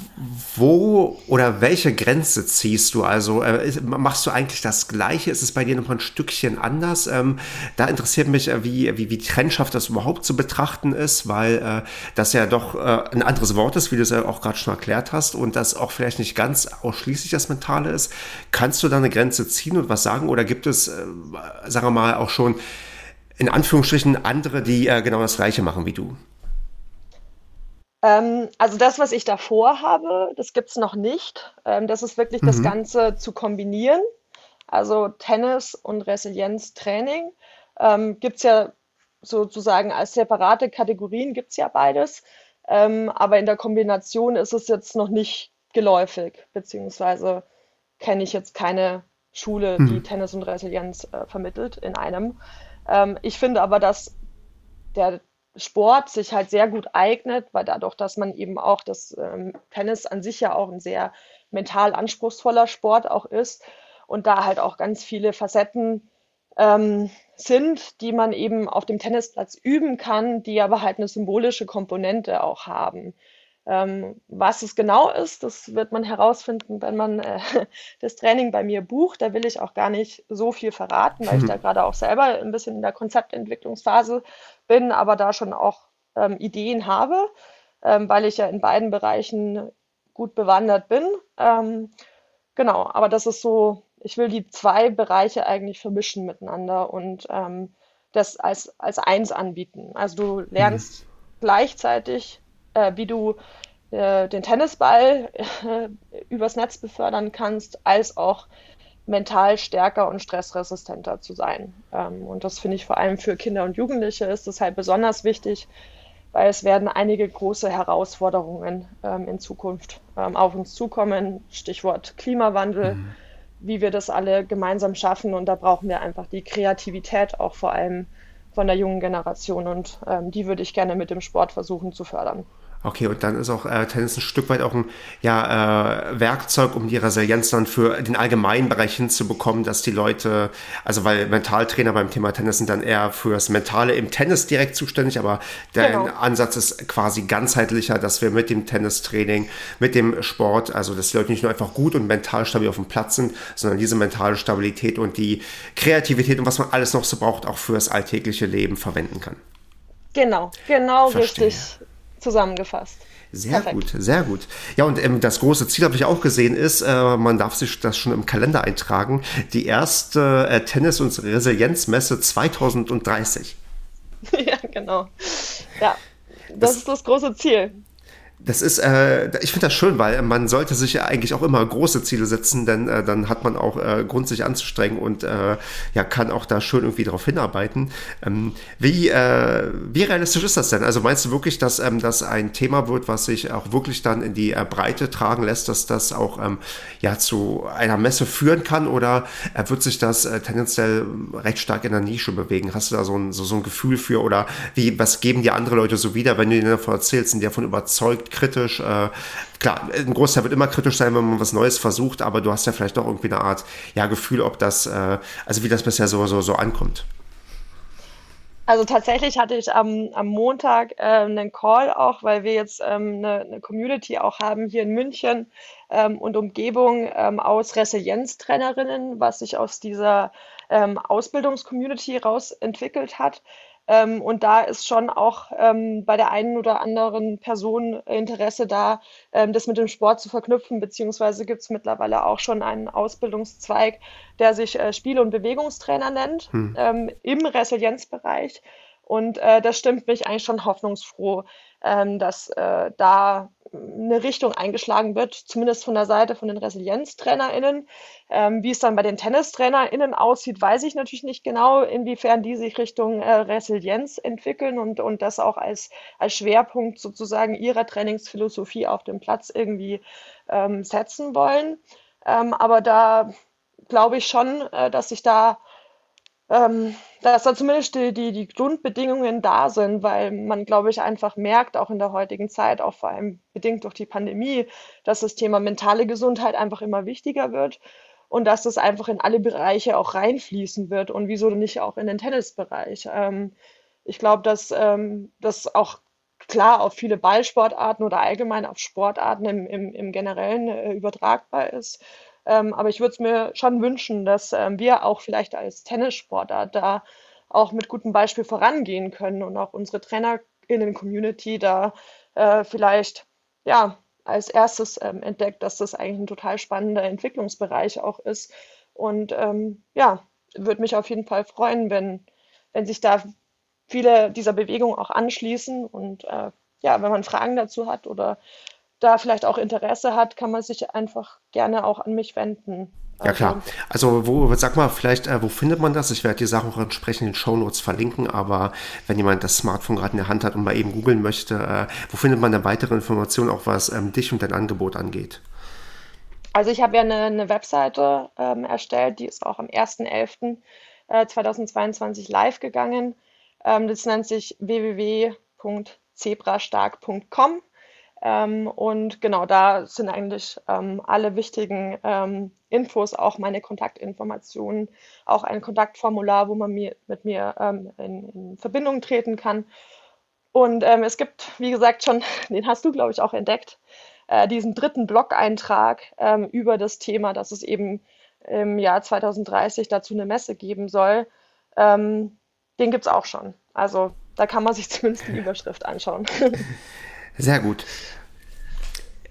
Wo oder welche Grenze ziehst du? Also äh, machst du eigentlich das Gleiche? Ist es bei dir noch ein Stückchen anders? Ähm, da interessiert mich, äh, wie, wie, wie trennscharf das überhaupt zu betrachten ist, weil das ja doch ein anderes Wort ist, wie du es ja auch gerade schon erklärt hast und das auch vielleicht nicht ganz ausschließlich das Mentale ist. Kannst du da eine Grenze ziehen und was sagen? Oder gibt es, sagen wir mal, auch schon in Anführungsstrichen andere, die genau das Gleiche machen wie du? Ähm, also das, was ich davor habe, das gibt es noch nicht. Ähm, das ist wirklich mhm. das Ganze zu kombinieren. Also Tennis und Resilienztraining ähm, gibt es ja sozusagen als separate Kategorien, gibt es ja beides. Ähm, aber in der Kombination ist es jetzt noch nicht geläufig, beziehungsweise kenne ich jetzt keine Schule, die mhm. Tennis und Resilienz äh, vermittelt in einem. Ähm, ich finde aber, dass der Sport sich halt sehr gut eignet, weil dadurch, dass man eben auch das ähm, Tennis an sich ja auch ein sehr mental anspruchsvoller Sport auch ist und da halt auch ganz viele Facetten ähm, sind, die man eben auf dem Tennisplatz üben kann, die aber halt eine symbolische Komponente auch haben. Ähm, was es genau ist, das wird man herausfinden, wenn man äh, das Training bei mir bucht. Da will ich auch gar nicht so viel verraten, weil ich da gerade auch selber ein bisschen in der Konzeptentwicklungsphase bin, aber da schon auch ähm, Ideen habe, ähm, weil ich ja in beiden Bereichen gut bewandert bin. Ähm, genau, aber das ist so, ich will die zwei Bereiche eigentlich vermischen miteinander und ähm, das als, als eins anbieten. Also du lernst mhm. gleichzeitig äh, wie du äh, den Tennisball äh, übers Netz befördern kannst, als auch mental stärker und stressresistenter zu sein. Ähm, und das finde ich vor allem für Kinder und Jugendliche ist das halt besonders wichtig, weil es werden einige große Herausforderungen ähm, in Zukunft ähm, auf uns zukommen. Stichwort Klimawandel, mhm. wie wir das alle gemeinsam schaffen. Und da brauchen wir einfach die Kreativität auch vor allem von der jungen Generation. Und ähm, die würde ich gerne mit dem Sport versuchen zu fördern. Okay, und dann ist auch äh, Tennis ein Stück weit auch ein ja, äh, Werkzeug, um die Resilienz dann für den allgemeinen Bereich hinzubekommen, dass die Leute, also weil Mentaltrainer beim Thema Tennis sind dann eher für das Mentale im Tennis direkt zuständig, aber der genau. Ansatz ist quasi ganzheitlicher, dass wir mit dem Tennistraining, mit dem Sport, also dass die Leute nicht nur einfach gut und mental stabil auf dem Platz sind, sondern diese mentale Stabilität und die Kreativität und was man alles noch so braucht, auch für das alltägliche Leben verwenden kann. Genau, genau Verstehe. richtig zusammengefasst. Sehr Perfekt. gut, sehr gut. Ja, und ähm, das große Ziel habe ich auch gesehen, ist, äh, man darf sich das schon im Kalender eintragen, die erste äh, Tennis- und Resilienzmesse 2030. ja, genau. Ja, das, das ist das große Ziel. Das ist, äh, ich finde das schön, weil man sollte sich ja eigentlich auch immer große Ziele setzen, denn äh, dann hat man auch äh, Grund, sich anzustrengen und äh, ja, kann auch da schön irgendwie drauf hinarbeiten. Ähm, wie, äh, wie realistisch ist das denn? Also meinst du wirklich, dass ähm, das ein Thema wird, was sich auch wirklich dann in die äh, Breite tragen lässt, dass das auch ähm, ja zu einer Messe führen kann oder äh, wird sich das äh, tendenziell recht stark in der Nische bewegen? Hast du da so ein, so, so ein Gefühl für oder wie, was geben dir andere Leute so wieder, wenn du ihnen davon erzählst, sind die davon überzeugt, kritisch. Äh, klar, ein Großteil wird immer kritisch sein, wenn man was Neues versucht, aber du hast ja vielleicht doch irgendwie eine Art ja, Gefühl, ob das, äh, also wie das bisher so, so, so ankommt. Also tatsächlich hatte ich am, am Montag äh, einen Call auch, weil wir jetzt ähm, eine, eine, Community auch haben hier in München ähm, und Umgebung ähm, aus Resilienztrainerinnen, was sich aus dieser ähm, Ausbildungscommunity raus entwickelt hat. Ähm, und da ist schon auch ähm, bei der einen oder anderen Person Interesse da, ähm, das mit dem Sport zu verknüpfen, beziehungsweise gibt es mittlerweile auch schon einen Ausbildungszweig, der sich äh, Spiel- und Bewegungstrainer nennt, hm. ähm, im Resilienzbereich. Und äh, das stimmt mich eigentlich schon hoffnungsfroh, ähm, dass äh, da eine Richtung eingeschlagen wird, zumindest von der Seite von den ResilienztrainerInnen. Ähm, wie es dann bei den TennistrainerInnen aussieht, weiß ich natürlich nicht genau, inwiefern die sich Richtung äh, Resilienz entwickeln und, und das auch als, als Schwerpunkt sozusagen ihrer Trainingsphilosophie auf dem Platz irgendwie ähm, setzen wollen. Ähm, aber da glaube ich schon, äh, dass sich da ähm, dass da zumindest die, die, die Grundbedingungen da sind, weil man, glaube ich, einfach merkt, auch in der heutigen Zeit, auch vor allem bedingt durch die Pandemie, dass das Thema mentale Gesundheit einfach immer wichtiger wird und dass das einfach in alle Bereiche auch reinfließen wird und wieso nicht auch in den Tennisbereich. Ähm, ich glaube, dass ähm, das auch klar auf viele Ballsportarten oder allgemein auf Sportarten im, im, im Generellen äh, übertragbar ist ähm, aber ich würde es mir schon wünschen, dass ähm, wir auch vielleicht als Tennissportler da auch mit gutem Beispiel vorangehen können und auch unsere TrainerInnen-Community da äh, vielleicht ja als erstes ähm, entdeckt, dass das eigentlich ein total spannender Entwicklungsbereich auch ist. Und ähm, ja, würde mich auf jeden Fall freuen, wenn, wenn sich da viele dieser Bewegungen auch anschließen und äh, ja, wenn man Fragen dazu hat oder da vielleicht auch Interesse hat, kann man sich einfach gerne auch an mich wenden. Ja klar. Also wo, sag mal, vielleicht, äh, wo findet man das? Ich werde die Sachen auch entsprechend in den Shownotes verlinken, aber wenn jemand das Smartphone gerade in der Hand hat und mal eben googeln möchte, äh, wo findet man da weitere Informationen, auch was ähm, dich und dein Angebot angeht? Also ich habe ja eine, eine Webseite ähm, erstellt, die ist auch am 1.11.2022 äh, live gegangen. Ähm, das nennt sich www.zebrastark.com. Ähm, und genau da sind eigentlich ähm, alle wichtigen ähm, Infos, auch meine Kontaktinformationen, auch ein Kontaktformular, wo man mir, mit mir ähm, in, in, Verbindung treten kann. Und ähm, es gibt, wie gesagt, schon, den hast du, glaube ich, auch entdeckt, äh, diesen dritten Blog-Eintrag ähm, über das Thema, dass es eben im Jahr 2030 dazu eine Messe geben soll. den gibt es auch schon. Also da kann man sich zumindest die Überschrift anschauen. Sehr gut.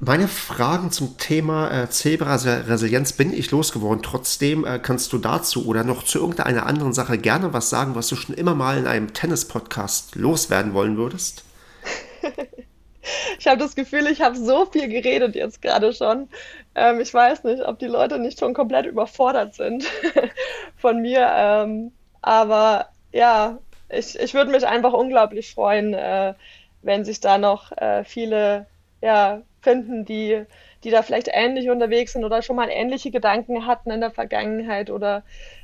Meine Fragen zum Thema äh, Zebra-Resilienz bin ich losgeworden. Trotzdem äh, kannst du dazu oder noch zu irgendeiner anderen Sache gerne was sagen, was du schon immer mal in einem Tennis-Podcast loswerden wollen würdest? ich habe das Gefühl, ich habe so viel geredet jetzt gerade schon. Ähm, ich weiß nicht, ob die Leute nicht schon komplett überfordert sind von mir. Ähm, aber ja, ich, ich würde mich einfach unglaublich freuen, äh, wenn sich da noch äh, viele ja, finden, die, die da vielleicht ähnlich unterwegs sind oder schon mal ähnliche Gedanken hatten in der Vergangenheit oder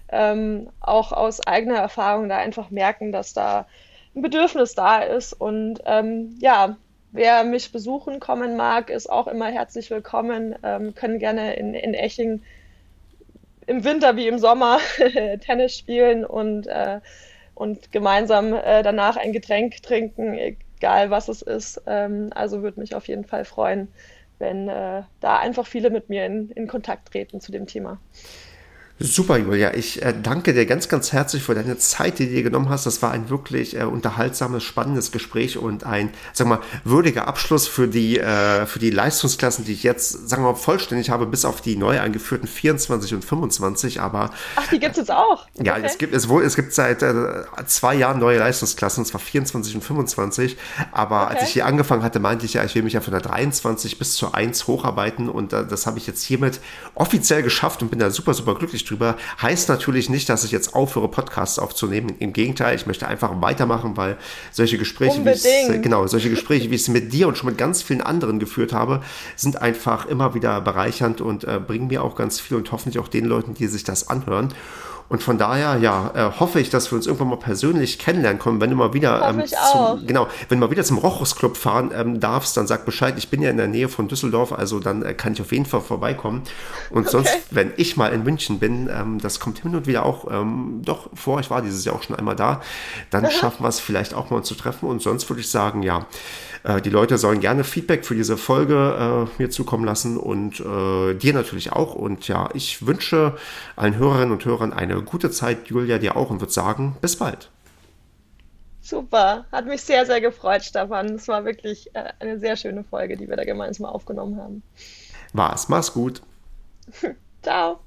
ähm, auch aus eigener Erfahrung da einfach merken, dass da ein Bedürfnis da ist. Und ähm, ja, wer mich besuchen kommen mag, ist auch immer herzlich willkommen, ähm, können gerne in, in Eching im Winter wie im Sommer Tennis spielen und, äh, und gemeinsam äh, danach ein Getränk trinken, egal was es ist. Ähm, also würde mich auf jeden Fall freuen, wenn äh, da einfach viele mit mir in, in Kontakt treten zu dem Thema. Super, Julia. Ich äh, danke dir ganz, ganz herzlich für deine Zeit, die du dir genommen hast. Das war ein wirklich äh, unterhaltsames, spannendes Gespräch und ein, sag mal, würdiger Abschluss für die, äh, für die Leistungsklassen, die ich jetzt, sagen wir mal, vollständig habe, bis auf die neu eingeführten 24 und 25. Aber ach, die gibt es jetzt auch. Ja, okay. es gibt es wohl, es gibt seit äh, zwei Jahren neue Leistungsklassen, und zwar 24 und 25. Aber okay. als ich hier angefangen hatte, meinte ich ja, ich will mich ja von der 23 bis zur 1 hocharbeiten und äh, das habe ich jetzt hiermit offiziell geschafft und bin da super, super glücklich drüber. Heißt natürlich nicht, dass ich jetzt aufhöre, Podcasts aufzunehmen. Im Gegenteil, ich möchte einfach weitermachen, weil solche Gespräche, wie genau, solche Gespräche, wie ich es mit dir und schon mit ganz vielen anderen geführt habe, sind einfach immer wieder bereichernd und äh, bringen mir auch ganz viel und hoffentlich auch den Leuten, die sich das anhören. Und von daher, ja, äh, hoffe ich, dass wir uns irgendwann mal persönlich kennenlernen können. Wenn du mal wieder, ähm, zum, genau, wenn du mal wieder zum Rochus Club fahren ähm, darfst, dann sag Bescheid. Ich bin ja in der Nähe von Düsseldorf, also dann äh, kann ich auf jeden Fall vorbeikommen. Und okay. sonst, wenn ich mal in München bin, ähm, das kommt hin und wieder auch ähm, doch vor. Ich war dieses Jahr auch schon einmal da. Dann schaffen wir es vielleicht auch mal uns zu treffen. Und sonst würde ich sagen, ja, äh, die Leute sollen gerne Feedback für diese Folge äh, mir zukommen lassen und äh, dir natürlich auch. Und ja, ich wünsche allen Hörerinnen und Hörern eine gute Zeit, Julia, dir auch und würde sagen, bis bald. Super, hat mich sehr, sehr gefreut, Stefan. Es war wirklich äh, eine sehr schöne Folge, die wir da gemeinsam aufgenommen haben. War's, mach's gut. Ciao.